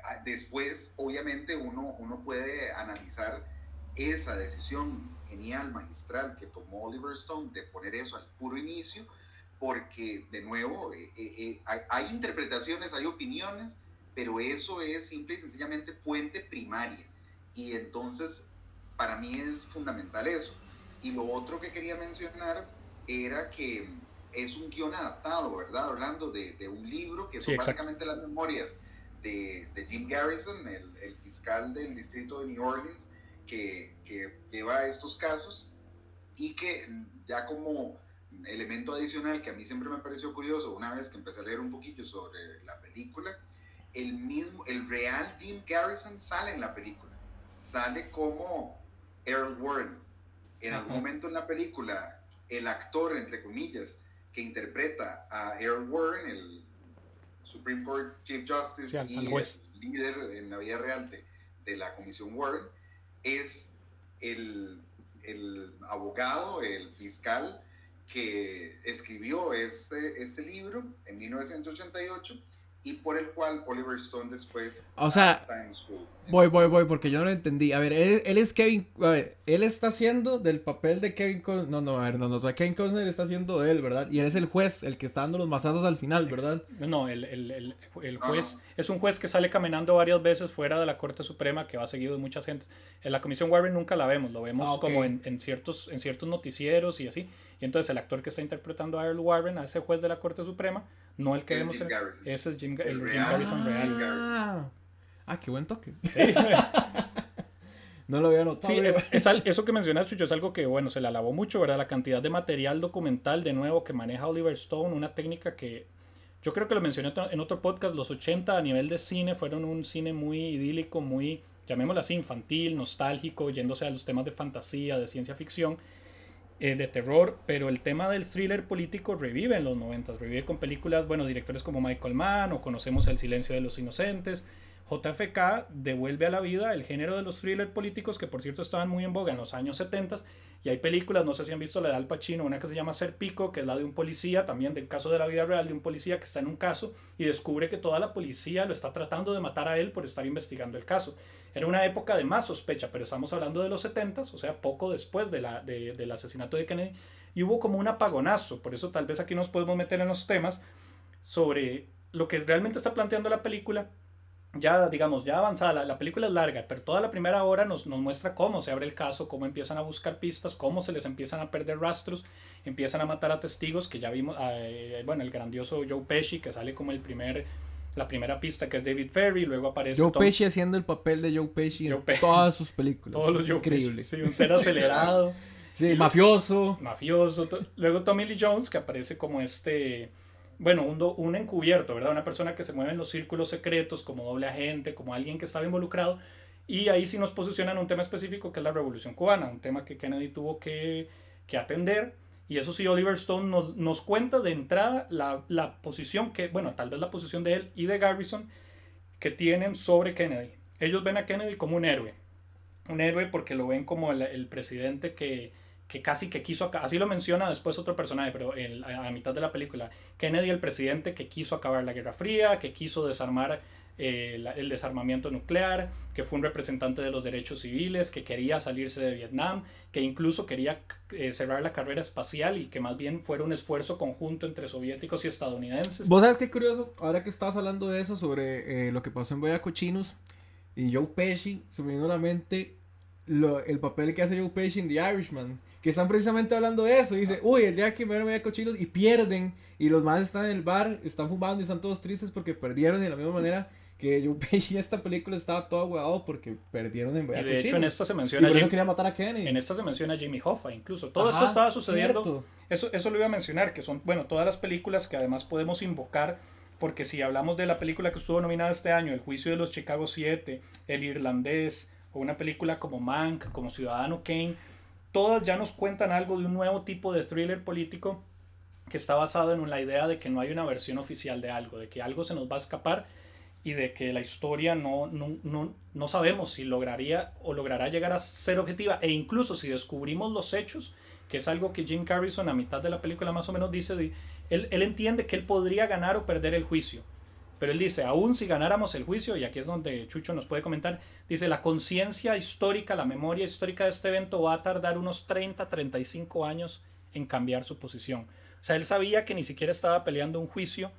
ah, después, obviamente, uno, uno puede analizar esa decisión genial, magistral que tomó Oliver Stone de poner eso al puro inicio, porque de nuevo eh, eh, hay, hay interpretaciones, hay opiniones, pero eso es simple y sencillamente fuente primaria. Y entonces, para mí es fundamental eso. Y lo otro que quería mencionar era que es un guion adaptado, ¿verdad? Hablando de, de un libro que son básicamente las memorias de, de Jim Garrison, el, el, fiscal del distrito de New Orleans, que, que lleva estos casos y que ya como elemento adicional que a mí siempre me pareció curioso, una vez que empecé a leer un poquillo sobre la película, el mismo, el real Jim Garrison sale en la película. Sale como Earl Warren. En algún momento en la película, el actor, entre comillas, que interpreta a Earl Warren, el Supreme Court Chief Justice y el líder en la vida real de, de la Comisión Warren, es el, el, abogado, el fiscal que escribió este, este libro en 1988 y por el cual Oliver Stone después o sea voy voy voy porque yo no lo entendí. A ver él, es Kevin a ver, él está haciendo del papel de Kevin Costner no no a ver no no Kevin Costner está haciendo de él verdad y él es el juez el que está dando los mazazos al final verdad no el, el, el, el juez es un juez que sale caminando varias veces fuera de la Corte Suprema que va seguido de mucha gente en la Comisión Warren nunca la vemos lo vemos ah, como en, en, ciertos en ciertos noticieros y así y entonces el actor que está interpretando a Earl Warren a ese juez de la Corte Suprema no el que vemos. ese es Jim, el, Garrison real. Ah, ah, qué buen toque. no lo había notado. Sí, eso que mencionas, Chucho, es algo que, bueno, se le alabó mucho, ¿verdad? La cantidad de material documental, de nuevo, que maneja Oliver Stone, una técnica que yo creo que lo mencioné en otro podcast, los 80 a nivel de cine fueron un cine muy idílico, muy, llamémoslo así, infantil, nostálgico, yéndose a los temas de fantasía, de ciencia ficción. Eh, de terror, pero el tema del thriller político revive en los 90, revive con películas, bueno, directores como Michael Mann o conocemos El silencio de los inocentes. JFK devuelve a la vida el género de los thrillers políticos que por cierto estaban muy en boga en los años 70 y hay películas, no sé si han visto la de Al Pacino, una que se llama Ser Pico, que es la de un policía, también del caso de la vida real de un policía que está en un caso y descubre que toda la policía lo está tratando de matar a él por estar investigando el caso. Era una época de más sospecha, pero estamos hablando de los 70, o sea, poco después de la, del asesinato de Kennedy, y hubo como un apagonazo, por eso tal vez aquí nos podemos meter en los temas sobre lo que realmente está planteando la película. Ya, digamos, ya avanzada, la, película es larga, pero toda la primera hora nos, muestra cómo se abre el caso, cómo empiezan a buscar pistas, cómo se les empiezan a perder rastros, empiezan a matar a testigos, que ya vimos, eh, bueno, el grandioso Joe Pesci, que sale como el primer la primera pista que es David Ferry, luego aparece Joe Pesci haciendo el papel de Joe Pesci en todas sus películas. Todos los Increíble. Sí, un ser acelerado. sí, mafioso. Mafioso. Luego Tommy Lee Jones que aparece como este bueno, un, un, encubierto, ¿verdad? Una persona que se mueve en los círculos secretos como doble agente, como alguien que estaba involucrado. Y ahí sí nos posicionan un tema específico que es la Revolución Cubana, un tema que Kennedy tuvo que, que atender y eso sí, Oliver Stone nos, nos cuenta de entrada la, la, posición que, bueno, tal vez la posición de él y de Garrison que tienen sobre Kennedy. Ellos ven a Kennedy como un héroe. Un héroe porque lo ven como el, el presidente que, que casi que quiso, así lo menciona después otro personaje, pero a mitad de la película, Kennedy el presidente que quiso acabar la Guerra Fría, que quiso desarmar eh, el desarmamiento nuclear, que fue un representante de los derechos civiles, que quería salirse de Vietnam, que incluso quería eh, cerrar la carrera espacial y que más bien fuera un esfuerzo conjunto entre soviéticos y estadounidenses. Vos sabes qué curioso, ahora que estabas hablando de eso, sobre eh, lo que pasó en Boya Cochinos y Joe Pesci, se a la mente el papel que hace Joe Pesci en The Irishman que están precisamente hablando de eso. Y dice, uy, el día que me voy a cochinos y pierden, y los más están en el bar, están fumando y están todos tristes porque perdieron. Y de la misma manera que Pesci en esta película estaba todo aguado porque perdieron en Y de hecho en esta se menciona y quería matar a Kenny. En esta se menciona a Jimmy Hoffa incluso. Todo esto estaba sucediendo. Eso, eso lo iba a mencionar, que son, bueno, todas las películas que además podemos invocar porque si hablamos de la película que estuvo nominada este año, El juicio de los Chicago 7, El irlandés, o una película como Mank, como Ciudadano Kane, todas ya nos cuentan algo de un nuevo tipo de thriller político que está basado en la idea de que no hay una versión oficial de algo, de que algo se nos va a escapar y de que la historia no, no, no, no, sabemos si lograría o logrará llegar a ser objetiva e incluso si descubrimos los hechos, que es algo que Jim Carrison a mitad de la película más o menos dice, él, él entiende que él podría ganar o perder el juicio, pero él dice, aún si ganáramos el juicio, y aquí es donde Chucho nos puede comentar, dice, la conciencia histórica, la memoria histórica de este evento va a tardar unos 30, 35 años en cambiar su posición. O sea, él sabía que ni siquiera estaba peleando un juicio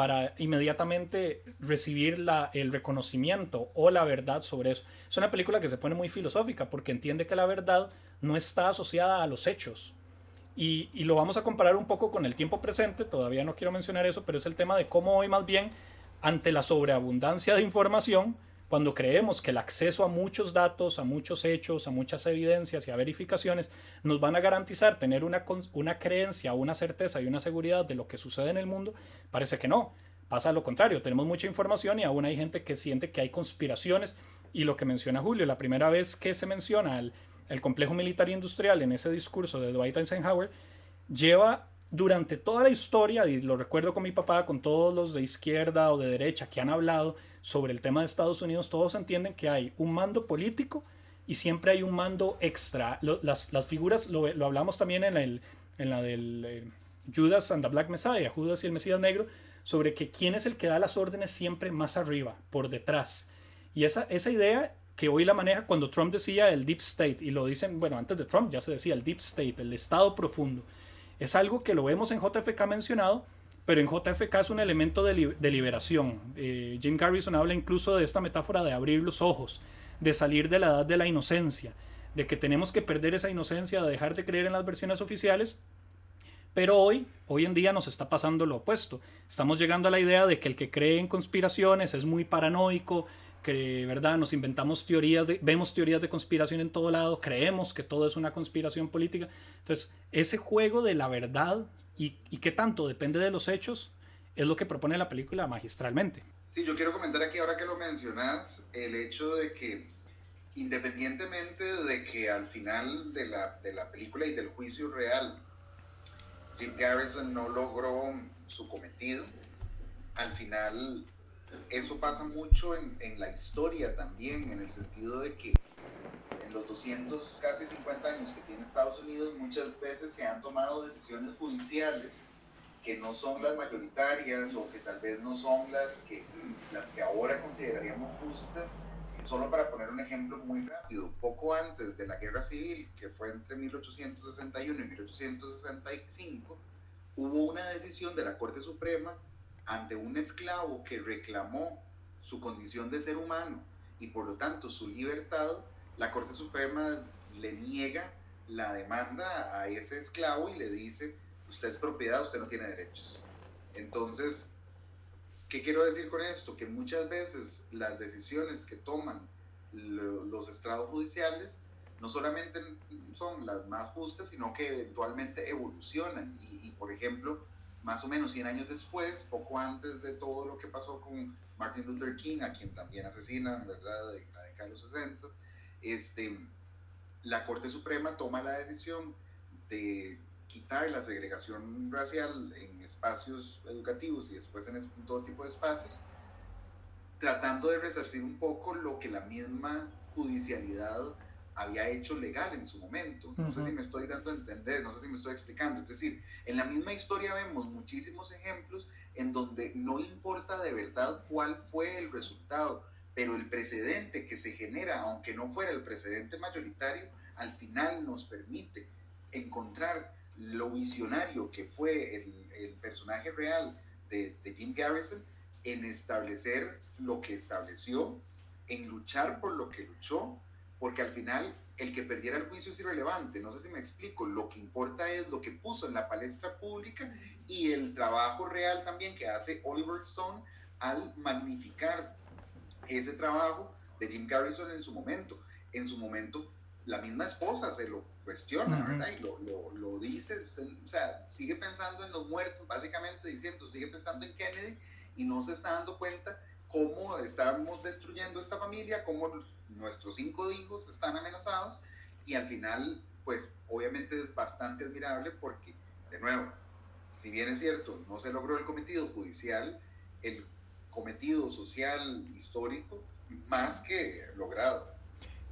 para inmediatamente recibir el reconocimiento o la verdad sobre eso. Es una película que se pone muy filosófica porque entiende que la verdad no está asociada a los hechos. Y, y, lo vamos a comparar un poco con el tiempo presente, todavía no quiero mencionar eso, pero es el tema de cómo hoy más bien, ante la sobreabundancia de información, cuando creemos que el acceso a muchos datos, a muchos hechos, a muchas evidencias y a verificaciones nos van a garantizar tener una, una creencia, una certeza y una seguridad de lo que sucede en el mundo, Parece que no. Pasa lo contrario, tenemos mucha información y aún hay gente que siente que hay conspiraciones. Y lo que menciona Julio, la primera vez que se menciona el, el complejo militar industrial en ese discurso de Dwight Eisenhower, lleva durante toda la historia, y lo recuerdo con mi papá, con todos los de izquierda o de derecha que han hablado sobre el tema de Estados Unidos, todos entienden que hay un mando político y siempre hay un mando extra. las, figuras, lo, hablamos también en, la del... Eh, Judas and the Black Messiah, Judas y el Mesías Negro, sobre que quién es el que da las órdenes siempre más arriba, por detrás. Y esa idea que hoy la maneja cuando Trump decía el Deep State, y lo dicen, bueno, antes de Trump ya se decía el Deep State, el Estado profundo, es algo que lo vemos en JFK mencionado, pero en JFK es un elemento de, de liberación. Eh, Jim Garrison habla incluso de esta metáfora de abrir los ojos, de salir de la edad de la inocencia, de que tenemos que perder esa inocencia, de dejar de creer en las versiones oficiales pero hoy, hoy en día nos está pasando lo opuesto. Estamos llegando a la idea de que el que cree en conspiraciones es muy paranoico, que verdad nos inventamos teorías vemos teorías de conspiración en todo lado, creemos que todo es una conspiración política. Entonces, ese juego de la verdad y, y qué tanto depende de los hechos es lo que propone la película magistralmente. Sí, yo quiero comentar aquí ahora que lo mencionas, el hecho de que independientemente de que al final de la, de la película y del juicio real, Jim Garrison no logró su cometido, al final eso pasa mucho en, en, la historia también, en el sentido de que en los 200, casi 50 años que tiene Estados Unidos, muchas veces se han tomado decisiones judiciales que no son las mayoritarias o que tal vez no son las que, las que ahora consideraríamos justas. Solo para poner un ejemplo muy rápido, poco antes de la guerra civil, que fue entre 1861 y 1865, hubo una decisión de la Corte Suprema ante un esclavo que reclamó su condición de ser humano y por lo tanto su libertad, la Corte Suprema le niega la demanda a ese esclavo y le dice, usted es propiedad, usted no tiene derechos. Entonces, ¿qué quiero decir con esto? Que muchas veces las decisiones que toman los estrados judiciales no solamente son las más justas, sino que eventualmente evolucionan. Y, por ejemplo, más o menos 100 años después, poco antes de todo lo que pasó con Martin Luther King, a quien también asesinan, ¿verdad?, en la década de los 60, este, la Corte Suprema toma la decisión de quitar la segregación racial en espacios educativos y después en todo tipo de espacios, tratando de resarcir un poco lo que la misma judicialidad había hecho legal en su momento. No sé si me estoy dando a entender, no sé si me estoy explicando. Es decir, en la misma historia vemos muchísimos ejemplos en donde no importa de verdad cuál fue el resultado, pero el precedente que se genera, aunque no fuera el precedente mayoritario, al final nos permite encontrar lo visionario que fue el, el personaje real de, de, Jim Garrison en establecer lo que estableció, en luchar por lo que luchó, porque al final el que perdiera el juicio es irrelevante, no sé si me explico, lo que importa es lo que puso en la palestra pública y el trabajo real también que hace Oliver Stone al magnificar ese trabajo de Jim Garrison en su momento. En su momento la misma esposa se lo cuestiona, ¿verdad? Y lo, lo, lo dice, o sea, sigue pensando en los muertos, básicamente diciendo, sigue pensando en Kennedy y no se está dando cuenta cómo estamos destruyendo esta familia, cómo nuestros cinco hijos están amenazados y al final, pues obviamente es bastante admirable porque, de nuevo, si bien es cierto, no se logró el cometido judicial, el cometido social histórico más que logrado.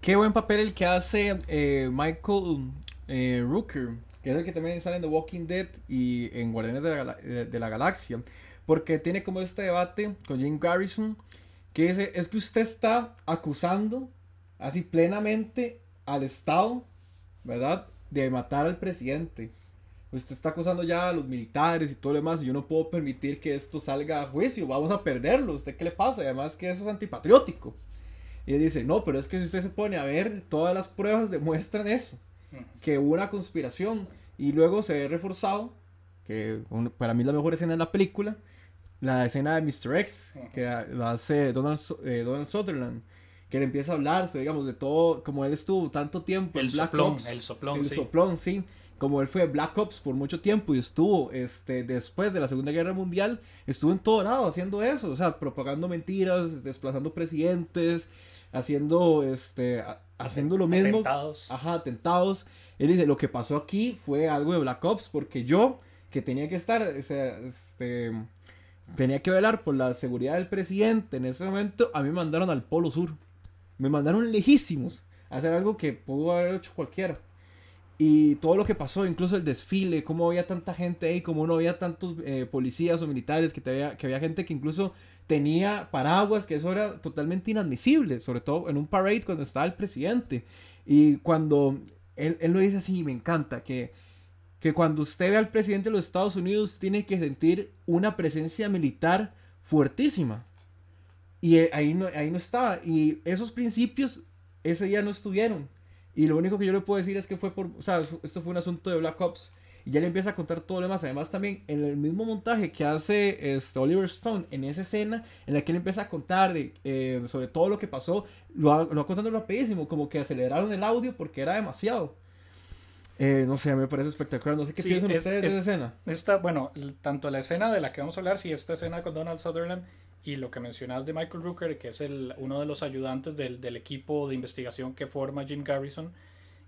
Qué buen papel el que hace eh, Michael eh, Rooker, que es el que también sale en The Walking Dead y en Guardianes de la, de, la Galaxia, porque tiene como este debate con Jim Garrison, que dice, es que usted está acusando así plenamente al Estado, ¿verdad? De matar al presidente. Usted está acusando ya a los militares y todo lo demás, y yo no puedo permitir que esto salga a juicio, vamos a perderlo, ¿usted qué le pasa? Y además que eso es antipatriótico. Y él dice, no, pero es que si usted se pone a ver, todas las pruebas demuestran eso, que hubo una conspiración. Y luego se ve reforzado, que para mí la mejor escena de la película, la escena de Mr. X, que la hace Donald, eh, Donald Sutherland que le empieza a hablar, digamos, de todo, como él estuvo tanto tiempo el en Black soplón, Ops. El soplón, el sí. soplón, sí. Como él fue Black Ops por mucho tiempo y estuvo, este, después de la Segunda Guerra Mundial, estuvo en todo lado haciendo eso, o sea, propagando mentiras, desplazando presidentes, haciendo este haciendo lo mismo Atentados. ajá atentados él dice lo que pasó aquí fue algo de Black Ops porque yo que tenía que estar o sea, este tenía que velar por la seguridad del presidente. En ese momento a mí me mandaron al polo sur. Me mandaron lejísimos a hacer algo que pudo haber hecho cualquiera. Y todo lo que pasó, incluso el desfile, cómo había tanta gente ahí, cómo no había tantos eh, policías o militares, que, te había, que había gente que incluso tenía paraguas, que eso era totalmente inadmisible, sobre todo en un parade cuando estaba el presidente. Y cuando él, él lo dice así, me encanta, que, que cuando usted ve al presidente de los Estados Unidos tiene que sentir una presencia militar fuertísima. Y ahí no, ahí no estaba. Y esos principios ese día no estuvieron. Y lo único que yo le puedo decir es que fue por, o sea, esto fue un asunto de Black Ops. Y ya le empieza a contar todo lo demás. Además, también en el mismo montaje que hace este, Oliver Stone en esa escena, en la que él empieza a contar eh, sobre todo lo que pasó, lo va, lo va contando rapidísimo, como que aceleraron el audio porque era demasiado. Eh, no sé, me parece espectacular. No sé qué Sí, piensan es- ustedes es- de esa escena. Esta, bueno, tanto la escena de la que vamos a hablar, sí, esta escena con Donald Sutherland y lo que mencionas de Michael Rooker, que es el, uno de los ayudantes del, del, equipo de investigación que forma Jim Garrison,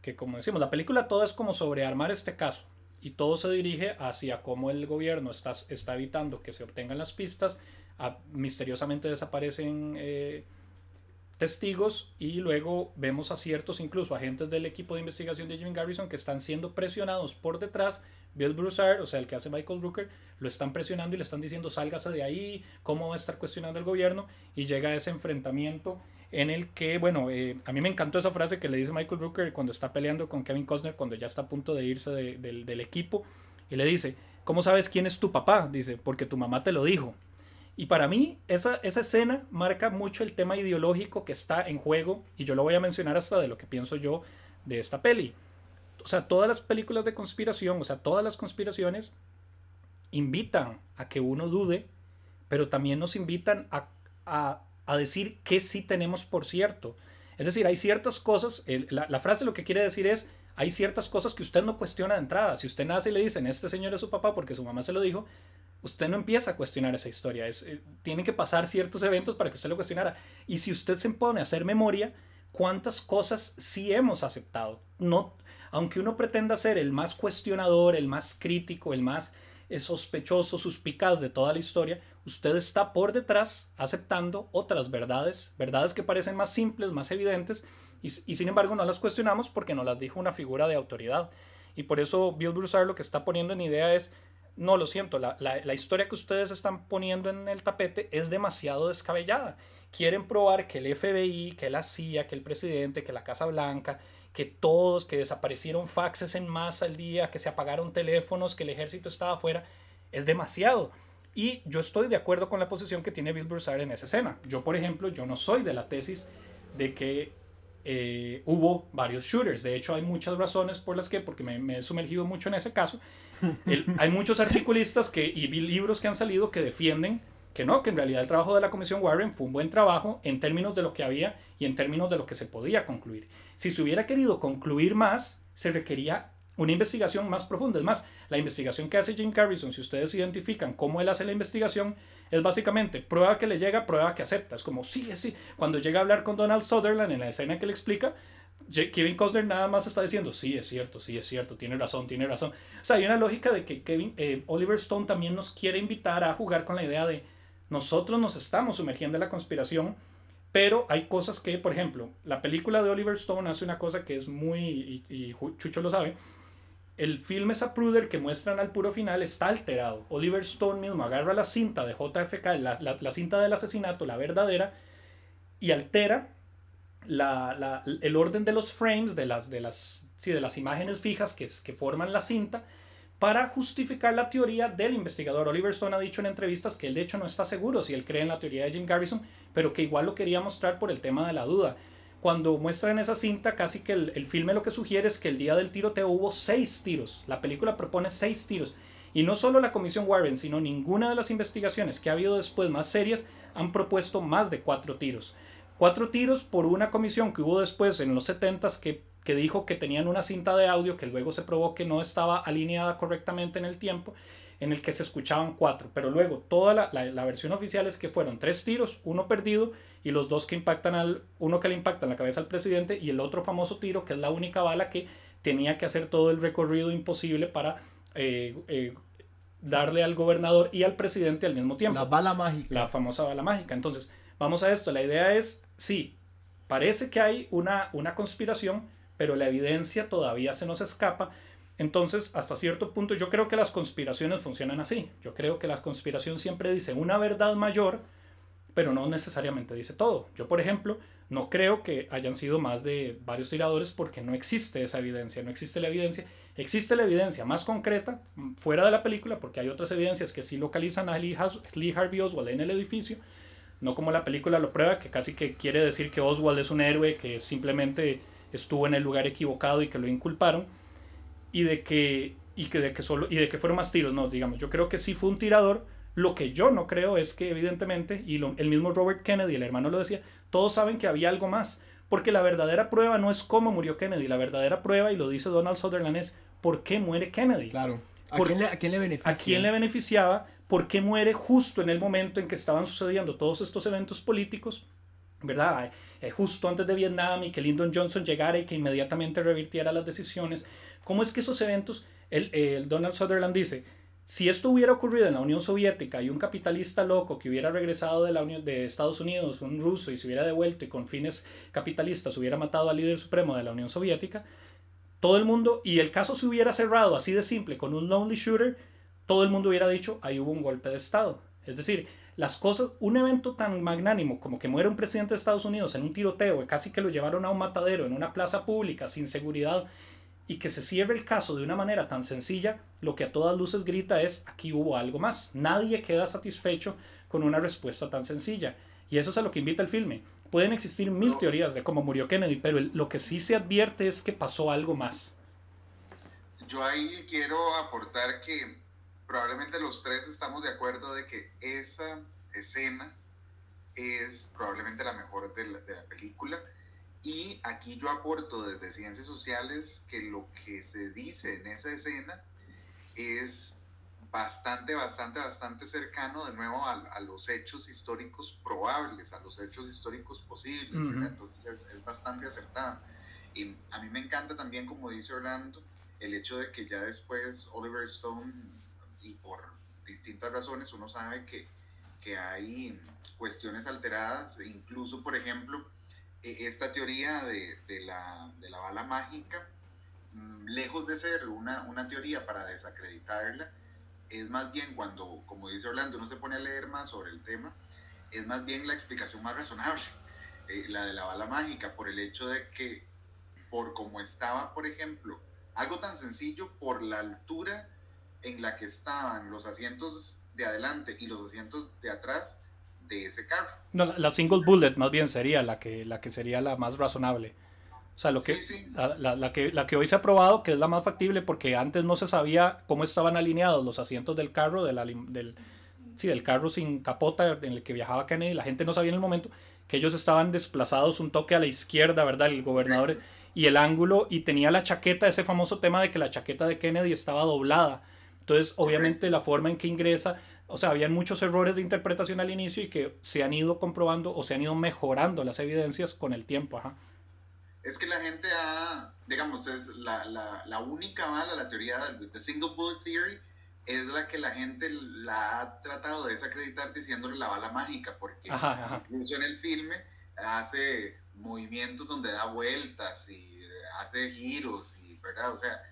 que como decimos, la película toda es como sobre armar este caso y todo se dirige hacia cómo el gobierno está, está evitando que se obtengan las pistas, a, misteriosamente desaparecen eh, testigos y luego vemos a ciertos incluso agentes del equipo de investigación de Jim Garrison que están siendo presionados por detrás. Bill Broussard, o sea, el que hace Michael Rooker, lo están presionando y le están diciendo sálgase de ahí, cómo va a estar cuestionando el gobierno y llega a ese enfrentamiento en el que, bueno, eh, a mí me encantó esa frase que le dice Michael Rooker cuando está peleando con Kevin Costner, cuando ya está a punto de irse del equipo, y le dice, ¿cómo sabes quién es tu papá? Dice, porque tu mamá te lo dijo. Y para mí esa, esa escena marca mucho el tema ideológico que está en juego, y yo lo voy a mencionar hasta de lo que pienso yo de esta peli. O sea, todas las películas de conspiración, o sea, todas las conspiraciones invitan a que uno dude, pero también nos invitan a, a a decir que sí tenemos por cierto. Es decir, hay ciertas cosas, la, frase lo que quiere decir es, hay ciertas cosas que usted no cuestiona de entrada. Si usted nace y le dicen, este señor es su papá porque su mamá se lo dijo, usted no empieza a cuestionar esa historia. Es, eh, tiene que pasar ciertos eventos para que usted lo cuestionara. Y si usted se pone a hacer memoria, ¿cuántas cosas sí hemos aceptado? No, aunque uno pretenda ser el más cuestionador, el más crítico, el más es sospechoso, suspicaz de toda la historia, usted está por detrás aceptando otras verdades, verdades que parecen más simples, más evidentes, y, sin embargo no las cuestionamos porque no las dijo una figura de autoridad. Y por eso Bill Broussard lo que está poniendo en idea es, no, lo siento, la, historia que ustedes están poniendo en el tapete es demasiado descabellada. Quieren probar que el FBI, que la CIA, que el presidente, que la Casa Blanca, que todos, que desaparecieron faxes en masa al día, que se apagaron teléfonos, que el ejército estaba afuera, es demasiado. Y yo estoy de acuerdo con la posición que tiene Bill Broussard en esa escena. Yo, por ejemplo, yo no soy de la tesis de que eh, hubo varios shooters. De hecho, hay muchas razones por las que, porque me, he sumergido mucho en ese caso, hay muchos articulistas que, y libros que han salido que defienden que no, que en realidad el trabajo de la Comisión Warren fue un buen trabajo en términos de lo que había y en términos de lo que se podía concluir. Si se hubiera querido concluir más, se requería una investigación más profunda. Es más, la investigación que hace Jim Carrison, si ustedes identifican cómo él hace la investigación, es básicamente prueba que le llega, prueba que acepta. Es como, sí, sí. Cuando llega a hablar con Donald Sutherland en la escena que le explica, Kevin Costner nada más está diciendo, sí, es cierto, sí, es cierto, tiene razón, tiene razón. O sea, hay una lógica de que Kevin, eh, Oliver Stone también nos quiere invitar a jugar con la idea de, nosotros nos estamos sumergiendo en la conspiración, pero hay cosas que, por ejemplo, la película de Oliver Stone hace una cosa que es muy, y, Chucho lo sabe, el filme Zapruder que muestran al puro final está alterado. Oliver Stone mismo agarra la cinta de JFK, la, cinta del asesinato, la verdadera, y altera la, el orden de los frames, de las, de las, sí, de las imágenes fijas que, que forman la cinta, para justificar la teoría del investigador. Oliver Stone ha dicho en entrevistas que él de hecho no está seguro si él cree en la teoría de Jim Garrison, pero que igual lo quería mostrar por el tema de la duda. Cuando muestra en esa cinta, casi que el, filme lo que sugiere es que el día del tiroteo hubo seis tiros. La película propone seis tiros. Y no solo la Comisión Warren, sino ninguna de las investigaciones que ha habido después más serias han propuesto más de cuatro tiros. Cuatro tiros por una comisión que hubo después en los 70s que que dijo que tenían una cinta de audio que luego se probó que no estaba alineada correctamente en el tiempo, en el que se escuchaban cuatro, pero luego toda la, la, versión oficial es que fueron tres tiros, uno perdido y los dos que impactan al, uno que le impacta en la cabeza al presidente y el otro famoso tiro que es la única bala que tenía que hacer todo el recorrido imposible para eh, eh, darle al gobernador y al presidente al mismo tiempo. La bala mágica. La famosa bala mágica. Entonces, vamos a esto. La idea es, sí, parece que hay una, una conspiración, pero la evidencia todavía se nos escapa. Entonces, hasta cierto punto, yo creo que las conspiraciones funcionan así. Yo creo que la conspiración siempre dice una verdad mayor, pero no necesariamente dice todo. Yo, por ejemplo, no creo que hayan sido más de varios tiradores porque no existe esa evidencia, no existe la evidencia. Existe la evidencia más concreta fuera de la película porque hay otras evidencias que sí localizan a Lee, Harvey Oswald en el edificio, no como la película lo prueba, que casi que quiere decir que Oswald es un héroe que simplemente estuvo en el lugar equivocado y que lo inculparon y de que y que de que solo y de que fueron más tiros no digamos yo creo que sí fue un tirador lo que yo no creo es que evidentemente y el mismo Robert Kennedy el hermano lo decía todos saben que había algo más porque la verdadera prueba no es cómo murió Kennedy la verdadera prueba y lo dice Donald Sutherland es por qué muere Kennedy claro ¿A, quién le, ¿A, quién le, beneficia? ¿A quién le beneficiaba? Por qué muere justo en el momento en que estaban sucediendo todos estos eventos políticos, ¿verdad? Eh, justo antes de Vietnam y que Lyndon Johnson llegara y que inmediatamente revirtiera las decisiones. ¿Cómo es que esos eventos, el, Donald Sutherland dice, si esto hubiera ocurrido en la Unión Soviética y un capitalista loco que hubiera regresado de, la Unión, de Estados Unidos, un ruso, y se hubiera devuelto y con fines capitalistas hubiera matado al líder supremo de la Unión Soviética, todo el mundo, y el caso se hubiera cerrado así de simple con un lonely shooter, todo el mundo hubiera dicho, ahí hubo un golpe de Estado. Es decir, las cosas, un evento tan magnánimo como que muere un presidente de Estados Unidos en un tiroteo, casi que lo llevaron a un matadero en una plaza pública sin seguridad, y que se cierre el caso de una manera tan sencilla, lo que a todas luces grita es aquí hubo algo más. Nadie queda satisfecho con una respuesta tan sencilla. Y eso es a lo que invita el filme. Pueden existir mil teorías de cómo murió Kennedy, pero lo que sí se advierte es que pasó algo más. Yo ahí quiero aportar que probablemente los tres estamos de acuerdo de que esa escena es probablemente la mejor de la, de la película y aquí yo aporto desde ciencias sociales que lo que se dice en esa escena es bastante, bastante, bastante cercano de nuevo a, los hechos históricos probables, a los hechos históricos posibles. Entonces es, bastante acertada. Y a mí me encanta también, como dice Orlando, el hecho de que ya después Oliver Stone, y por distintas razones, uno sabe que, que hay cuestiones alteradas, incluso, por ejemplo, e, esta teoría de, de, la, de, la, bala mágica, mm, lejos de ser una, una, teoría para desacreditarla, es más bien cuando, como dice Orlando, uno se pone a leer más sobre el tema, es más bien la explicación más razonable, eh, la de la bala mágica, por el hecho de que, por como estaba, por ejemplo, algo tan sencillo, por la altura en la que estaban los asientos de adelante y los asientos de atrás, de ese carro. No, la, single bullet más bien sería la que, la que sería la más razonable. O sea, lo que, La, la, que, la que hoy se ha probado que es la más factible porque antes no se sabía cómo estaban alineados los asientos del carro, de del, sí, del carro sin capota en el que viajaba Kennedy. La gente no sabía en el momento que ellos estaban desplazados un toque a la izquierda, ¿verdad? El gobernador y el ángulo y tenía la chaqueta, ese famoso tema de que la chaqueta de Kennedy estaba doblada. Entonces, obviamente, la forma en que ingresa o sea, habían muchos errores de interpretación al inicio y que se han ido comprobando o se han ido mejorando las evidencias con el tiempo. Ajá. Es que la gente ha, digamos, es la, la, la única mala, la teoría de Single Bullet Theory, es la que la gente la ha tratado de desacreditar diciéndole la bala mágica, porque incluso en el filme hace movimientos donde da vueltas y hace giros, y, ¿verdad? O sea,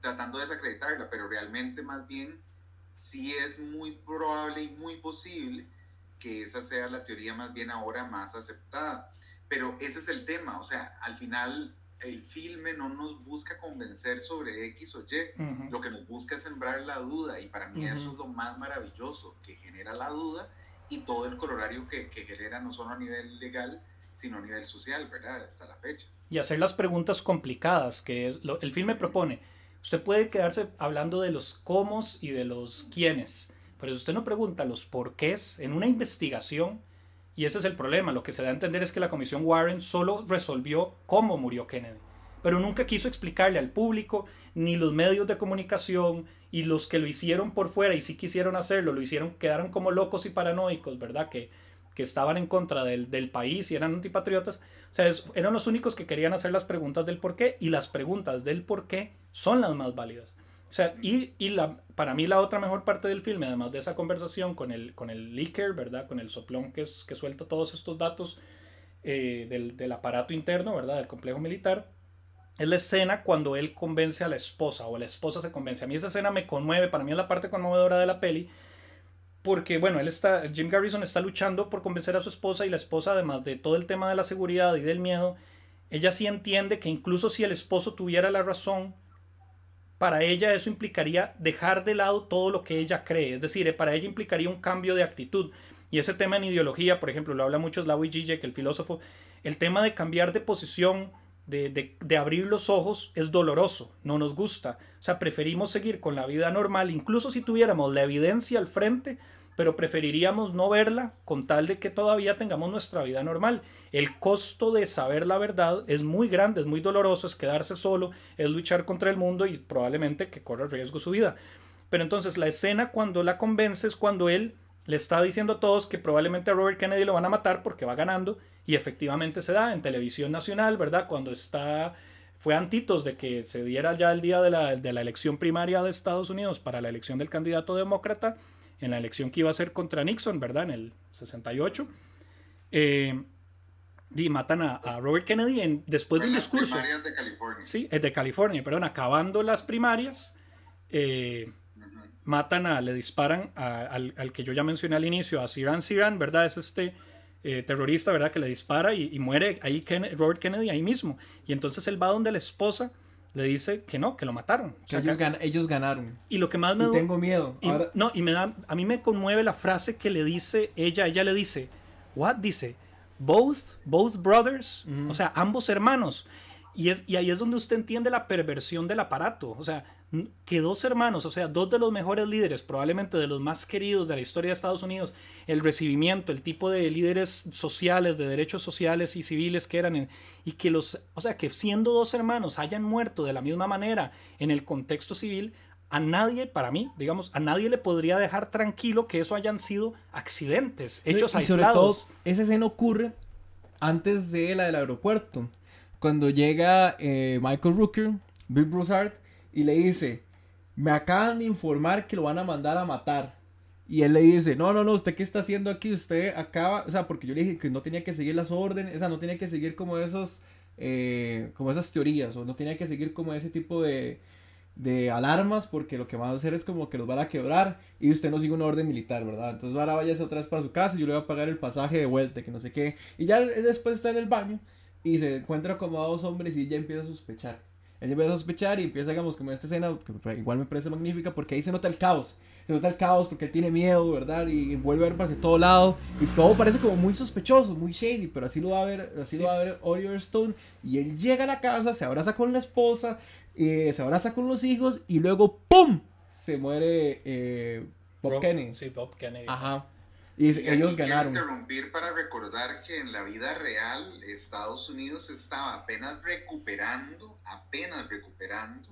tratando de desacreditarla, pero realmente más bien sí es muy probable y muy posible que esa sea la teoría más bien ahora más aceptada. Pero ese es el tema, o sea, al final el filme no nos busca convencer sobre X o Y, lo que nos busca es sembrar la duda y para mí eso es lo más maravilloso, que genera la duda y todo el colorario que, que genera no solo a nivel legal, sino a nivel social, ¿verdad? Hasta la fecha. Y hacer las preguntas complicadas que es lo, el filme propone Usted puede quedarse hablando de los cómo y de los quiénes, pero si usted no pregunta los porqués en una investigación, y ese es el problema, lo que se da a entender es que la comisión Warren solo resolvió cómo murió Kennedy, pero nunca quiso explicarle al público, ni los medios de comunicación, y los que lo hicieron por fuera y sí quisieron hacerlo, lo hicieron, quedaron como locos y paranoicos, ¿verdad? Que, que estaban en contra del, del, país y eran antipatriotas. O sea, eran los únicos que querían hacer las preguntas del por qué y las preguntas del por qué son las más válidas. O sea, y, y la, para mí la otra mejor parte del filme, además de esa conversación con el, con el leaker, ¿verdad? Con el soplón que, es, que suelta todos estos datos eh, del, del aparato interno, ¿verdad? Del complejo militar, es la escena cuando él convence a la esposa o la esposa se convence. A mí esa escena me conmueve, para mí es la parte conmovedora de la peli, porque bueno, él está, Jim Garrison está luchando por convencer a su esposa y la esposa, además de todo el tema de la seguridad y del miedo, ella sí entiende que incluso si el esposo tuviera la razón, para ella eso implicaría dejar de lado todo lo que ella cree, es decir, para ella implicaría un cambio de actitud. Y ese tema en ideología, por ejemplo, lo habla mucho Slavoj Žižek, el filósofo, el tema de cambiar de posición, de, de, abrir los ojos, es doloroso, no nos gusta. O sea, preferimos seguir con la vida normal, incluso si tuviéramos la evidencia al frente, pero preferiríamos no verla con tal de que todavía tengamos nuestra vida normal. El costo de saber la verdad es muy grande, es muy doloroso, es quedarse solo, es luchar contra el mundo y probablemente que corra riesgo su vida. Pero entonces la escena cuando la convence es cuando él le está diciendo a todos que probablemente a Robert Kennedy lo van a matar porque va ganando y efectivamente se da en televisión nacional, ¿verdad? Cuando está fue antitos de que se diera ya el día de la, de la, elección primaria de Estados Unidos para la elección del candidato demócrata, en la elección que iba a ser contra Nixon, ¿verdad? En el 68. Eh, y matan a, Robert Kennedy en, después del discurso. Primarias de California. Sí, es de California, perdón, acabando las primarias. Eh, matan a, le disparan al, al, que yo ya mencioné al inicio, a Siran Siran, ¿verdad? Es este eh, terrorista, ¿verdad? Que le dispara y, muere ahí Robert Kennedy ahí mismo. Y entonces él va donde la esposa le dice que no, que lo mataron. Que ellos, ganaron. Y lo que más me... Y tengo miedo. No, y me da... A mí me conmueve la frase que le dice ella. Ella le dice, ¿what? Dice, both, both brothers. O sea, ambos hermanos. Y, es, y ahí es donde usted entiende la perversión del aparato. O sea, que dos hermanos, o sea, dos de los mejores líderes, probablemente de los más queridos de la historia de Estados Unidos, el recibimiento, el tipo de líderes sociales, de derechos sociales y civiles que eran, y que los, o sea, que siendo dos hermanos hayan muerto de la misma manera en el contexto civil, a nadie, para mí, digamos, a nadie le podría dejar tranquilo que eso hayan sido accidentes, hechos y aislados. Sobre todo, esa escena ocurre antes de la del aeropuerto, cuando llega eh, Michael Rooker, Bill Broussard, y le dice, me acaban de informar que lo van a mandar a matar. Y él le dice, no, no, no, ¿usted qué está haciendo aquí? Usted acaba, o sea, porque yo le dije que no tenía que seguir las órdenes, o sea, no tenía que seguir como esos, eh, como esas teorías, o no tenía que seguir como ese tipo de, de alarmas, porque lo que van a hacer es como que los van a quebrar y usted no sigue una orden militar, ¿verdad? Entonces ahora váyase otra vez para su casa y yo le voy a pagar el pasaje de vuelta, que no sé qué. Y ya después está en el baño y se encuentra como a dos hombres y ya empieza a sospechar él empieza a sospechar y empieza, digamos, como esta escena, que igual me parece magnífica, porque ahí se nota el caos. Se nota el caos porque él tiene miedo, ¿verdad? Y vuelve a ver para todo lado. Y todo parece como muy sospechoso, muy shady, pero así lo va a ver, así lo va a ver Oliver Stone. Y él llega a la casa, se abraza con la esposa, eh, se abraza con los hijos, y luego ¡pum! Se muere eh, Bob Kennedy. Sí, Bob Kennedy. Ajá. Y, ellos ganaron. Quiero interrumpir para recordar que en la vida real Estados Unidos estaba apenas recuperando, apenas recuperando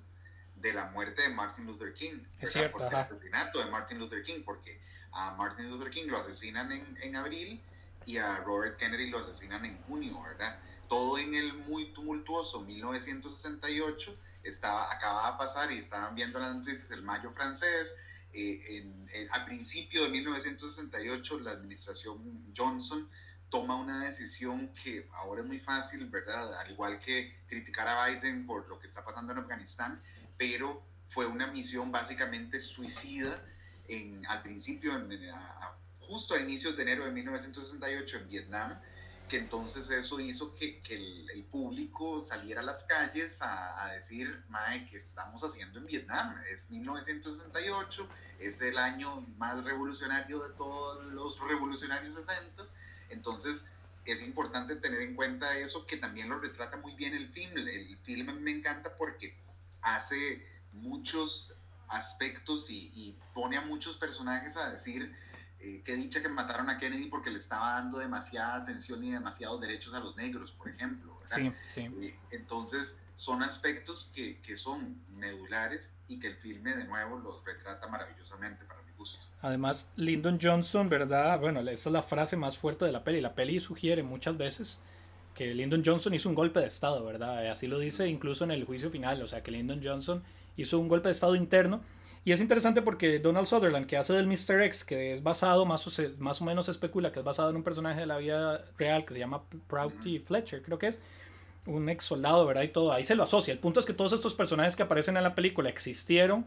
de la muerte de Martin Luther King. Es cierto, el asesinato de Martin Luther King, porque a Martin Luther King lo asesinan en, en abril y a Robert Kennedy lo asesinan en junio, ¿verdad? Todo en el muy tumultuoso 1968 estaba, acababa de pasar y estaban viendo las noticias el mayo francés, eh, en, al principio de 1968 la administración Johnson toma una decisión que ahora es muy fácil, ¿verdad? Al igual que criticar a Biden por lo que está pasando en Afganistán, pero fue una misión básicamente suicida en, al principio, justo a inicios de enero de 1968 en Vietnam, que entonces eso hizo que, que el, el, público saliera a las calles a, a, decir, Mae, ¿qué estamos haciendo en Vietnam? Es 1968, es el año más revolucionario de todos los revolucionarios 60, entonces es importante tener en cuenta eso, que también lo retrata muy bien el film. El film me encanta porque hace muchos aspectos y, y pone a muchos personajes a decir eh, qué dicha que mataron a Kennedy porque le estaba dando demasiada atención y demasiados derechos a los negros, por ejemplo. Sí, sí. Eh, entonces, son aspectos que, que, son medulares y que el filme de nuevo los retrata maravillosamente para mi gusto. Además, Lyndon Johnson, ¿verdad? Bueno, esa es la frase más fuerte de la peli. La peli sugiere muchas veces que Lyndon Johnson hizo un golpe de Estado, ¿verdad? Así lo dice incluso en el juicio final, o sea, que Lyndon Johnson hizo un golpe de Estado interno y es interesante porque Donald Sutherland, que hace del Mr. X, que es basado, más o, más o menos especula, que es basado en un personaje de la vida real que se llama Prouty Fletcher, creo que es, un ex soldado, ¿verdad? Y todo, ahí se lo asocia. El punto es que todos estos personajes que aparecen en la película existieron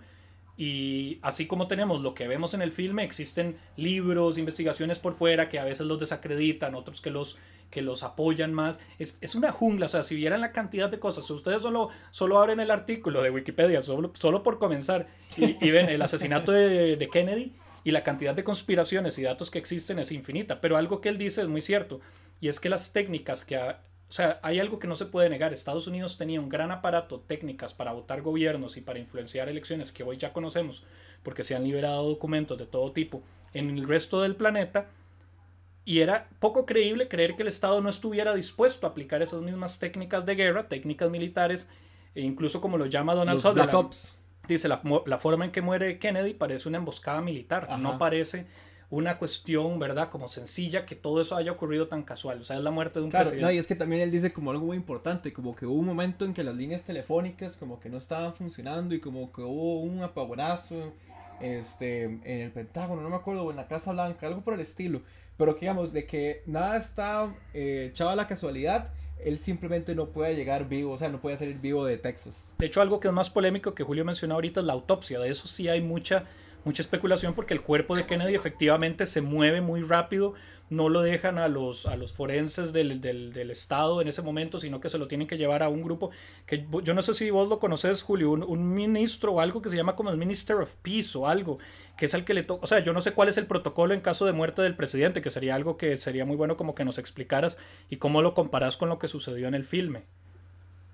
y así como tenemos lo que vemos en el filme, existen libros, investigaciones por fuera que a veces los desacreditan, otros que los, que los apoyan más. Es, es una jungla, o sea, si vieran la cantidad de cosas, ustedes solo, solo abren el artículo de Wikipedia, solo, solo por comenzar, y, ven el asesinato de, de Kennedy y la cantidad de conspiraciones y datos que existen es infinita. Pero algo que él dice es muy cierto, y es que las técnicas que o sea, hay algo que no se puede negar. Estados Unidos tenía un gran aparato, técnicas para votar gobiernos y para influenciar elecciones que hoy ya conocemos, porque se han liberado documentos de todo tipo en el resto del planeta. Y era poco creíble creer que el Estado no estuviera dispuesto a aplicar esas mismas técnicas de guerra, técnicas militares, e incluso como lo llama Donald Sutherland. dice, la, la, forma en que muere Kennedy parece una emboscada militar, no parece una cuestión, ¿verdad? Como sencilla que todo eso haya ocurrido tan casual. O sea, es la muerte de un presidente. No, y es que también él dice como algo muy importante, como que hubo un momento en que las líneas telefónicas como que no estaban funcionando y como que hubo un apagonazo este, en el Pentágono, no me acuerdo, o en la Casa Blanca, algo por el estilo. Pero que digamos, de que nada está eh, echado a la casualidad él simplemente no puede llegar vivo, o sea, no puede salir vivo de Texas. De hecho, algo que es más polémico que Julio mencionó ahorita es la autopsia. De eso sí hay mucha mucha especulación porque el cuerpo de Kennedy efectivamente se mueve muy rápido, no lo dejan a los, a los forenses del, del, Estado en ese momento, sino que se lo tienen que llevar a un grupo que yo no sé si vos lo conoces, Julio, un, ministro o algo que se llama como el Minister of Peace o algo, que es el que le toca, o sea, yo no sé cuál es el protocolo en caso de muerte del presidente, que sería algo que sería muy bueno como que nos explicaras y cómo lo comparas con lo que sucedió en el filme.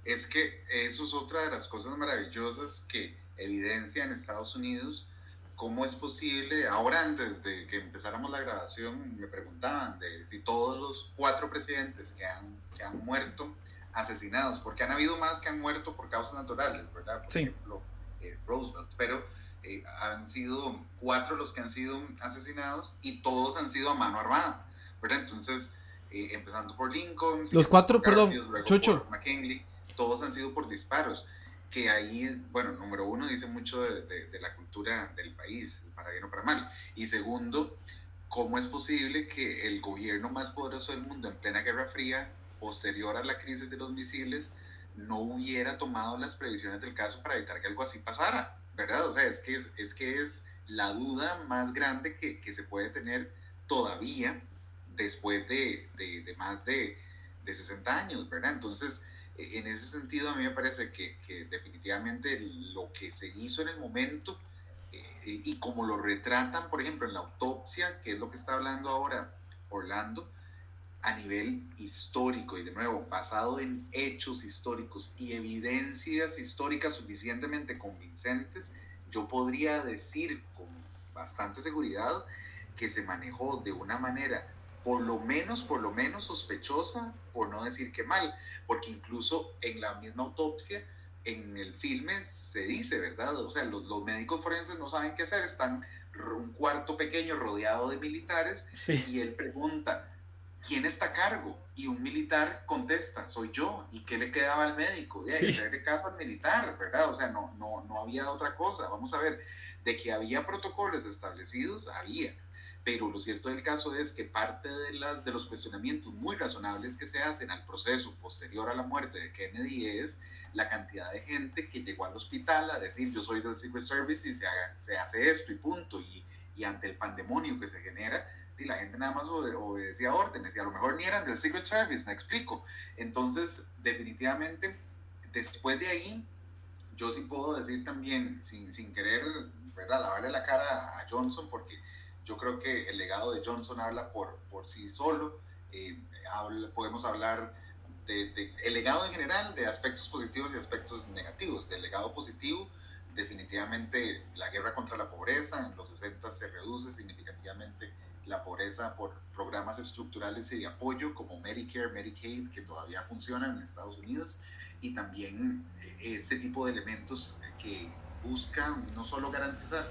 Es que eso es otra de las cosas maravillosas que evidencia en Estados Unidos ¿cómo es posible? Ahora antes de que empezáramos la grabación me preguntaban de si todos los cuatro presidentes que han, que han muerto asesinados, porque han habido más que han muerto por causas naturales, ¿verdad? Por ejemplo, eh, Roosevelt, pero eh, han sido cuatro los que han sido asesinados y todos han sido a mano armada, ¿verdad? Entonces, eh, empezando por Lincoln, los cuatro, perdón, Chucho. McKinley, todos han sido por disparos que ahí, bueno, número uno, dice mucho de, la cultura del país, para bien o para mal. Y segundo, ¿cómo es posible que el gobierno más poderoso del mundo en plena Guerra Fría, posterior a la crisis de los misiles, no hubiera tomado las previsiones del caso para evitar que algo así pasara? ¿Verdad? O sea, es que es, que es la duda más grande que, que se puede tener todavía después de, de, de más de, de 60 años, ¿verdad? Entonces, en ese sentido, a mí me parece que, definitivamente lo que se hizo en el momento eh, y como lo retratan, por ejemplo, en la autopsia, que es lo que está hablando ahora Orlando, a nivel histórico y de nuevo basado en hechos históricos y evidencias históricas suficientemente convincentes, yo podría decir con bastante seguridad que se manejó de una manera por lo menos, por lo menos sospechosa, por no decir que mal, porque incluso en la misma autopsia, en el filme se dice, ¿verdad? O sea, los, médicos forenses no saben qué hacer, están un cuarto pequeño rodeado de militares y él pregunta, ¿quién está a cargo? Y un militar contesta, soy yo. ¿Y qué le quedaba al médico? De sí. hacerle caso al militar, ¿verdad? O sea, no, no, no había otra cosa. Vamos a ver, de que había protocolos establecidos, había pero lo cierto del caso es que parte de, de los cuestionamientos muy razonables que se hacen al proceso posterior a la muerte de Kennedy es la cantidad de gente que llegó al hospital a decir yo soy del Secret Service y se, se hace esto y punto, y, y, ante el pandemonio que se genera, y la gente nada más obedecía órdenes y a lo mejor ni eran del Secret Service, me explico. Entonces, definitivamente, después de ahí, yo sí puedo decir también, sin, sin querer ¿verdad? lavarle la cara a Johnson, porque yo creo que el legado de Johnson habla por, por sí solo. Eh, podemos hablar del de, legado en general de aspectos positivos y aspectos negativos. Del legado positivo, definitivamente la guerra contra la pobreza. En los 60 se reduce significativamente la pobreza por programas estructurales y de apoyo como Medicare, Medicaid, que todavía funcionan en Estados Unidos, y también eh, ese tipo de elementos que buscan no solo garantizar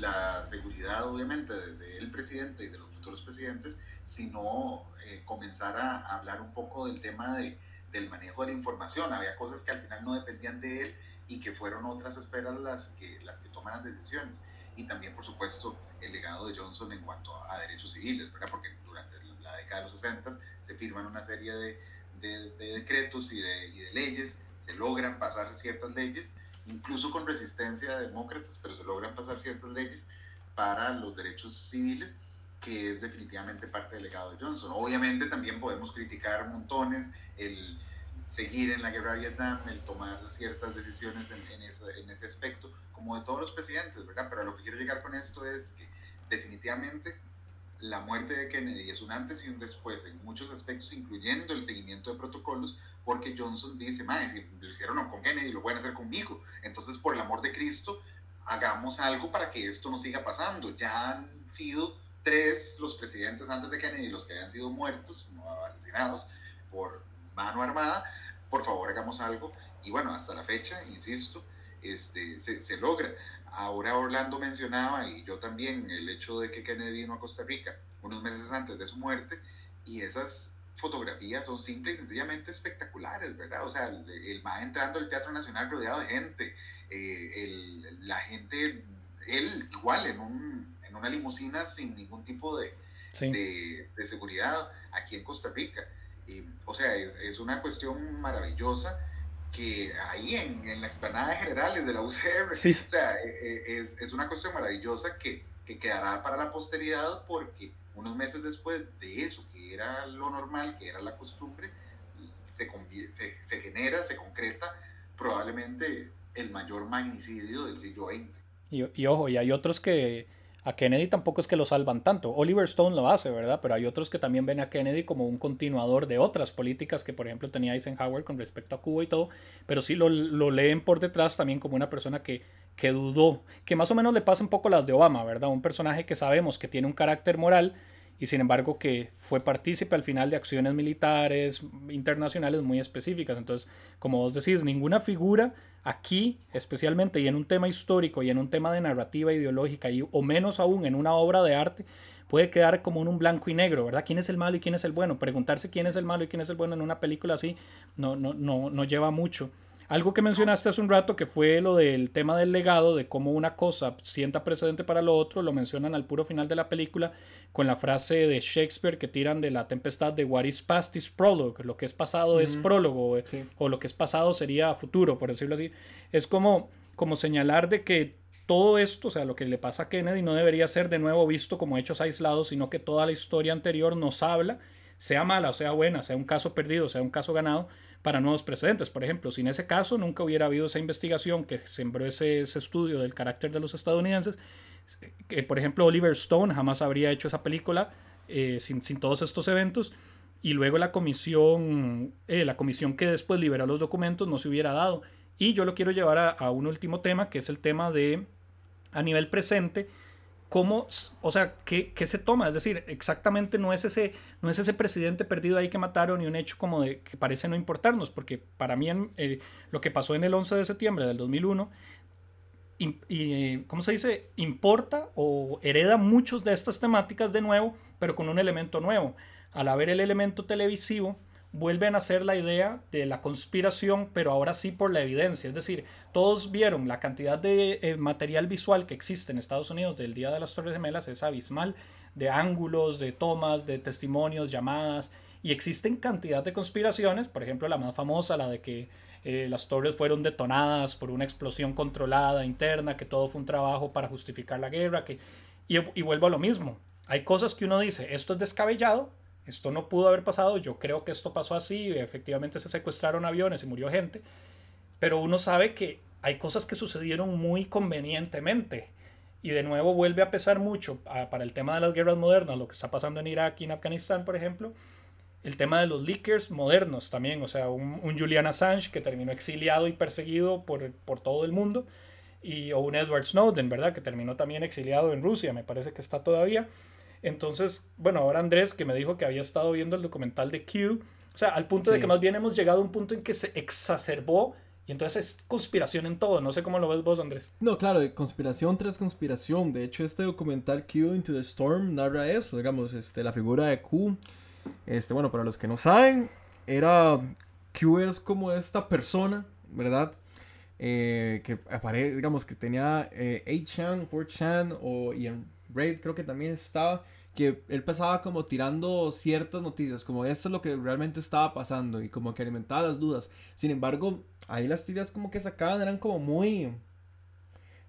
la seguridad, obviamente, del presidente y de los futuros presidentes, sino eh, comenzar a hablar un poco del tema de, del manejo de la información. Había cosas que al final no dependían de él y que fueron otras esferas las que, las que toman las decisiones. Y también, por supuesto, el legado de Johnson en cuanto a, derechos civiles, ¿verdad? Porque durante la década de los 60 se firman una serie de, de, de decretos y de, y de leyes, se logran pasar ciertas leyes incluso con resistencia de demócratas, pero se logran pasar ciertas leyes para los derechos civiles, que es definitivamente parte del legado de Johnson. Obviamente también podemos criticar montones el seguir en la guerra de Vietnam, el tomar ciertas decisiones en, en, ese, en ese aspecto, como de todos los presidentes, ¿verdad? Pero a lo que quiero llegar con esto es que definitivamente la muerte de Kennedy es un antes y un después en muchos aspectos, incluyendo el seguimiento de protocolos, porque Johnson dice, más si lo hicieron con Kennedy, lo pueden hacer conmigo. Entonces, por el amor de Cristo, hagamos algo para que esto no siga pasando. Ya han sido tres los presidentes antes de Kennedy, los que habían sido muertos, asesinados por mano armada. Por favor, hagamos algo. Y bueno, hasta la fecha, insisto, este, se, se logra. Ahora Orlando mencionaba, y yo también, el hecho de que Kennedy vino a Costa Rica unos meses antes de su muerte, y esas fotografías son simples y sencillamente espectaculares, ¿verdad? O sea, el, el entrando al Teatro Nacional rodeado de gente, eh, el, la gente, él igual en, un, en una limusina sin ningún tipo de, de, de, seguridad aquí en Costa Rica. Y, o sea, es, es, una cuestión maravillosa que ahí en, en la explanada de generales de la UCR, o sea, e, e, es, es, una cuestión maravillosa que, que quedará para la posteridad porque unos meses después de eso, que era lo normal, que era la costumbre, se, se, se genera, se concreta probablemente el mayor magnicidio del siglo XX. Y, y, ojo, y hay otros que a Kennedy tampoco es que lo salvan tanto. Oliver Stone lo hace, ¿verdad? Pero hay otros que también ven a Kennedy como un continuador de otras políticas que, por ejemplo, tenía Eisenhower con respecto a Cuba y todo. Pero sí lo, lo leen por detrás también como una persona que, que dudó. Que más o menos le pasa un poco las de Obama, ¿verdad? Un personaje que sabemos que tiene un carácter moral y sin embargo que fue partícipe al final de acciones militares internacionales muy específicas. Entonces, como vos decís, ninguna figura aquí, especialmente y en un tema histórico y en un tema de narrativa ideológica, y, o menos aún en una obra de arte, puede quedar como en un blanco y negro, ¿verdad? ¿Quién es el malo y quién es el bueno? Preguntarse quién es el malo y quién es el bueno en una película así no, no, no, no lleva mucho. Algo que mencionaste hace un rato que fue lo del tema del legado, de cómo una cosa sienta precedente para lo otro, lo mencionan al puro final de la película con la frase de Shakespeare que tiran de la tempestad de What is past is prologue, lo que es pasado es prólogo, o lo que es pasado sería futuro, por decirlo así. Es como, como señalar de que todo esto, o sea, lo que le pasa a Kennedy no debería ser de nuevo visto como hechos aislados, sino que toda la historia anterior nos habla, sea mala o sea buena, sea un caso perdido, sea un caso ganado, para nuevos precedentes. Por ejemplo, sin ese caso nunca hubiera habido esa investigación que sembró ese, ese estudio del carácter de los estadounidenses. Que, por ejemplo, Oliver Stone jamás habría hecho esa película eh, sin, todos estos eventos. Y luego la comisión, eh, la comisión que después liberó los documentos no se hubiera dado. Y yo lo quiero llevar a un último tema, que es el tema de, a nivel presente, cómo, o sea, ¿qué, ¿qué, se toma? Es decir, exactamente no es, ese, no es ese presidente perdido ahí que mataron y un hecho como de que parece no importarnos, porque para mí eh, lo que pasó en el 11 de septiembre del 2001, y, y, ¿cómo se dice? Importa o hereda muchos de estas temáticas de nuevo, pero con un elemento nuevo. Al haber el elemento televisivo, vuelven a ser la idea de la conspiración, pero ahora sí por la evidencia. Es decir, todos vieron la cantidad de eh, material visual que existe en Estados Unidos del Día de las Torres Gemelas, es abismal, de ángulos, de tomas, de testimonios, llamadas, y existen cantidad de conspiraciones, por ejemplo, la más famosa, la de que eh, las torres fueron detonadas por una explosión controlada interna, que todo fue un trabajo para justificar la guerra, que... y vuelvo a lo mismo. Hay cosas que uno dice, esto es descabellado, esto no pudo haber pasado, yo creo que esto pasó así, efectivamente se secuestraron aviones y murió gente, pero uno sabe que hay cosas que sucedieron muy convenientemente. Y de nuevo vuelve a pesar mucho para el tema de las guerras modernas, lo que está pasando en Irak y en Afganistán, por ejemplo, el tema de los leakers modernos también, o sea, un, un Julian Assange que terminó exiliado y perseguido por, por todo el mundo, y, o un Edward Snowden, ¿verdad? Que terminó también exiliado en Rusia, me parece que está todavía. Entonces, bueno, ahora Andrés que me dijo que había estado viendo el documental de Q, o sea, al punto sí. de que más bien hemos llegado a un punto en que se exacerbó y entonces es conspiración en todo. No sé cómo lo ves vos, Andrés. No, claro, conspiración tras conspiración. De hecho, este documental Q Into the Storm narra eso, digamos, este, la figura de Q. Este, bueno, para los que no saben, era Q es como esta persona, ¿verdad? Eh, que aparece, digamos, que tenía eh, 8chan, 4chan o y en Raid creo que también estaba que él pasaba como tirando ciertas noticias, como esto es lo que realmente estaba pasando y como que alimentaba las dudas. Sin embargo, ahí las teorías como que sacaban eran como muy,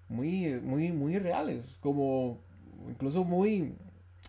muy, muy, muy reales, como incluso muy,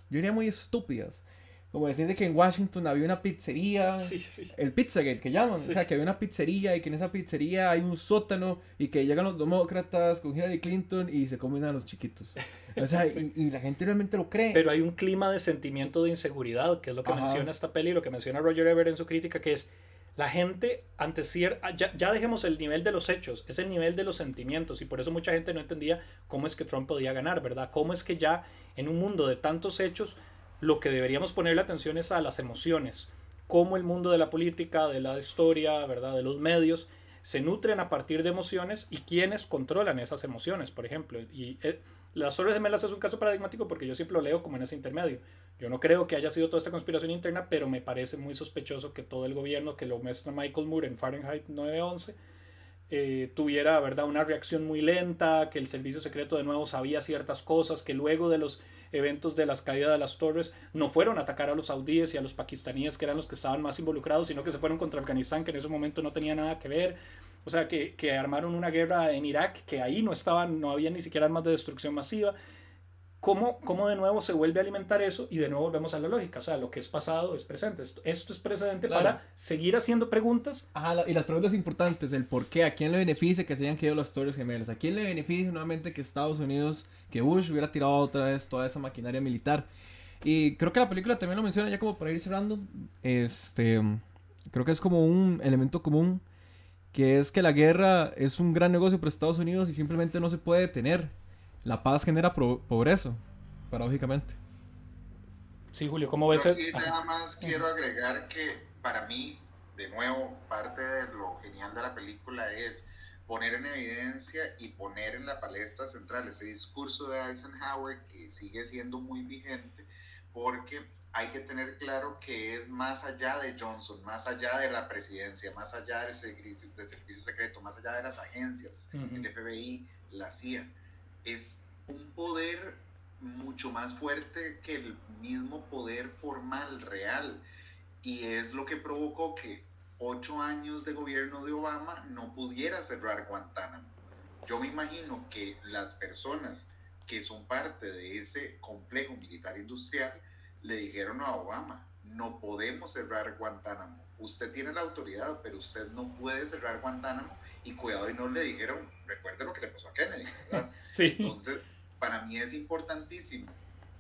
yo diría muy estúpidas. Como decir de que en Washington había una pizzería, sí, sí. el Pizzagate que llaman, sí. o sea, que había una pizzería y que en esa pizzería hay un sótano y que llegan los demócratas con Hillary Clinton y se comen a los chiquitos. O sea, y, y, la gente realmente lo cree. Pero hay un clima de sentimiento de inseguridad, que es lo que Ajá. menciona esta peli, lo que menciona Roger Ebert en su crítica, que es la gente ante cierta... Ya, ya, dejemos el nivel de los hechos, es el nivel de los sentimientos, y por eso mucha gente no entendía cómo es que Trump podía ganar, ¿verdad? Cómo es que ya en un mundo de tantos hechos lo que deberíamos ponerle atención es a las emociones, cómo el mundo de la política, de la historia, ¿verdad? de los medios, se nutren a partir de emociones y quiénes controlan esas emociones, por ejemplo. Y eh, las Torres Gemelas es un caso paradigmático porque yo siempre lo leo como en ese intermedio. Yo no creo que haya sido toda esta conspiración interna, pero me parece muy sospechoso que todo el gobierno que lo muestra Michael Moore en Fahrenheit 911 eh, tuviera ¿verdad? una reacción muy lenta, que el servicio secreto de nuevo sabía ciertas cosas, que luego de los eventos de las caídas de las torres no fueron a atacar a los saudíes y a los pakistaníes, que eran los que estaban más involucrados, sino que se fueron contra Afganistán, que en ese momento no tenía nada que ver. O sea, que, que armaron una guerra en Irak, que ahí no estaban, no había ni siquiera armas de destrucción masiva. ¿Cómo, ¿Cómo, de nuevo se vuelve a alimentar eso? Y de nuevo volvemos a la lógica. O sea, lo que es pasado es presente. Esto, esto es precedente Claro. para seguir haciendo preguntas. Ajá, y las preguntas importantes, el por qué, a quién le beneficia que se hayan quedado las Torres Gemelas, a quién le beneficia nuevamente que Estados Unidos, que Bush hubiera tirado otra vez toda esa maquinaria militar. Y creo que la película también lo menciona ya como para ir cerrando. Este, creo que es como un elemento común, que es que la guerra es un gran negocio para Estados Unidos y simplemente no se puede detener. La paz genera pro- progreso, paradójicamente. Sí, Julio, ¿cómo ves? Ajá. nada más quiero agregar que para mí, de nuevo, parte de lo genial de la película es poner en evidencia y poner en la palestra central ese discurso de Eisenhower que sigue siendo muy vigente porque hay que tener claro que es más allá de Johnson, más allá de la presidencia, más allá del servicio, del servicio secreto, más allá de las agencias, Ujú. el FBI, la CIA. Es un poder mucho más fuerte que el mismo poder formal, real. Y es lo que provocó que ocho años de gobierno de Obama no pudiera cerrar Guantánamo. Yo me imagino que las personas que son parte de ese complejo militar industrial le dijeron a Obama, no podemos cerrar Guantánamo. Usted tiene la autoridad, pero usted no puede cerrar Guantánamo. Y cuidado, y no le dijeron, recuerde lo que le pasó a Kennedy, ¿verdad? Sí. Entonces, para mí es importantísimo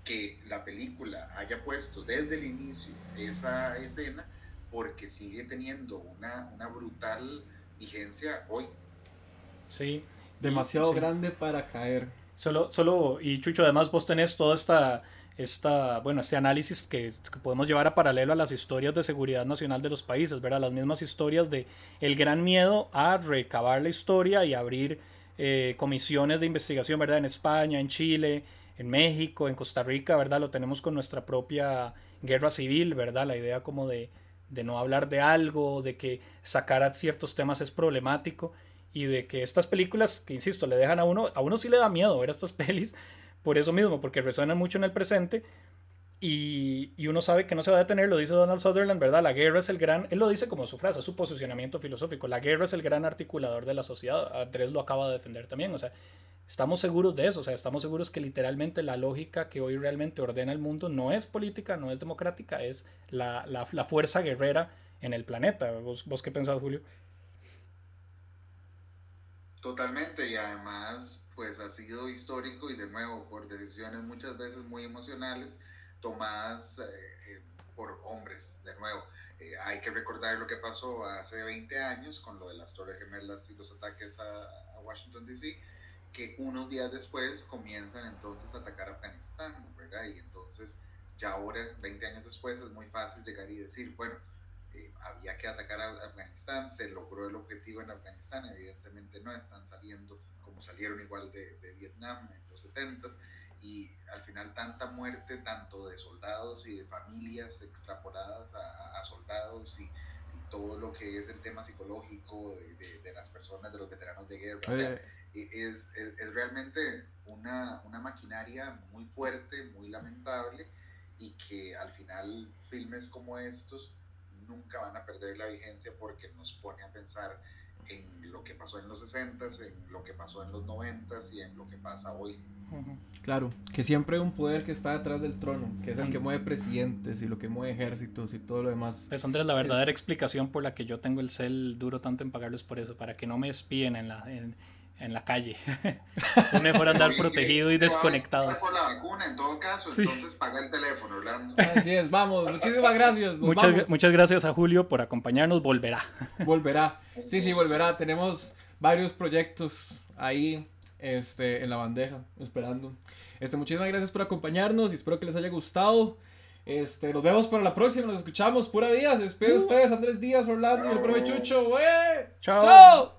que la película haya puesto desde el inicio esa escena porque sigue teniendo una, una brutal vigencia hoy. Sí. Demasiado Sí. grande para caer. Solo, solo, y Chucho, además vos tenés toda esta, esta bueno, este análisis que, podemos llevar a paralelo a las historias de seguridad nacional de los países, ¿verdad? Las mismas historias de el gran miedo a recabar la historia y abrir eh, comisiones de investigación, ¿verdad? En España, en Chile, en México, en Costa Rica, ¿verdad? Lo tenemos con nuestra propia guerra civil, ¿verdad? La idea como de, de no hablar de algo, de que sacar ciertos temas es problemático y de que estas películas, que insisto, le dejan a uno, a uno sí le da miedo ver estas pelis, por eso mismo, porque resuenan mucho en el presente y, y uno sabe que no se va a detener, lo dice Donald Sutherland, ¿verdad? La guerra es el gran, él lo dice como su frase, su posicionamiento filosófico, la guerra es el gran articulador de la sociedad, Andrés lo acaba de defender también, o sea, estamos seguros de eso, o sea, estamos seguros que literalmente la lógica que hoy realmente ordena el mundo no es política, no es democrática, es la, la, la fuerza guerrera en el planeta. ¿Vos, vos qué pensás, Julio? Totalmente, y además, pues ha sido histórico y de nuevo por decisiones muchas veces muy emocionales tomadas eh, eh, por hombres, de nuevo. Eh, hay que recordar lo que pasó hace 20 años con lo de las Torres Gemelas y los ataques a, a Washington, D.C., que unos días después comienzan entonces a atacar Afganistán, ¿verdad? Y entonces ya ahora, 20 años después, es muy fácil llegar y decir, bueno, había que atacar a Afganistán, se logró el objetivo en Afganistán, evidentemente no están saliendo como salieron igual de, de Vietnam en los 70s, y al final tanta muerte, tanto de soldados y de familias extrapoladas a, a soldados y, y, todo lo que es el tema psicológico de, de, de las personas, de los veteranos de guerra. O sea, es, es, es, realmente una, una maquinaria muy fuerte, muy lamentable y que al final filmes como estos nunca van a perder la vigencia porque nos pone a pensar en lo que pasó en los 60s, en lo que pasó en los 90s y en lo que pasa hoy. Claro, que siempre hay un poder que está detrás del trono, que es el que mueve presidentes y lo que mueve ejércitos y todo lo demás. Pues Andrés, la verdadera es... explicación por la que yo tengo el cel duro tanto en pagarlo es por eso, para que no me espíen en la, en, en la calle. es mejor andar protegido y desconectado. por la vacuna en todo caso, sí. entonces paga el teléfono, Orlando. Así es, vamos, muchísimas gracias. Muchas, vamos. muchas gracias a Julio por acompañarnos, volverá. Volverá, sí, sí, volverá. Tenemos varios proyectos ahí este, en la bandeja, esperando. Este, muchísimas gracias por acompañarnos y espero que les haya gustado. Este, nos vemos para la próxima, nos escuchamos. Pura vida, se despide uh. ustedes, Andrés Díaz, Orlando y el profe Chucho. ¡Wey! Chao. ¡Chao!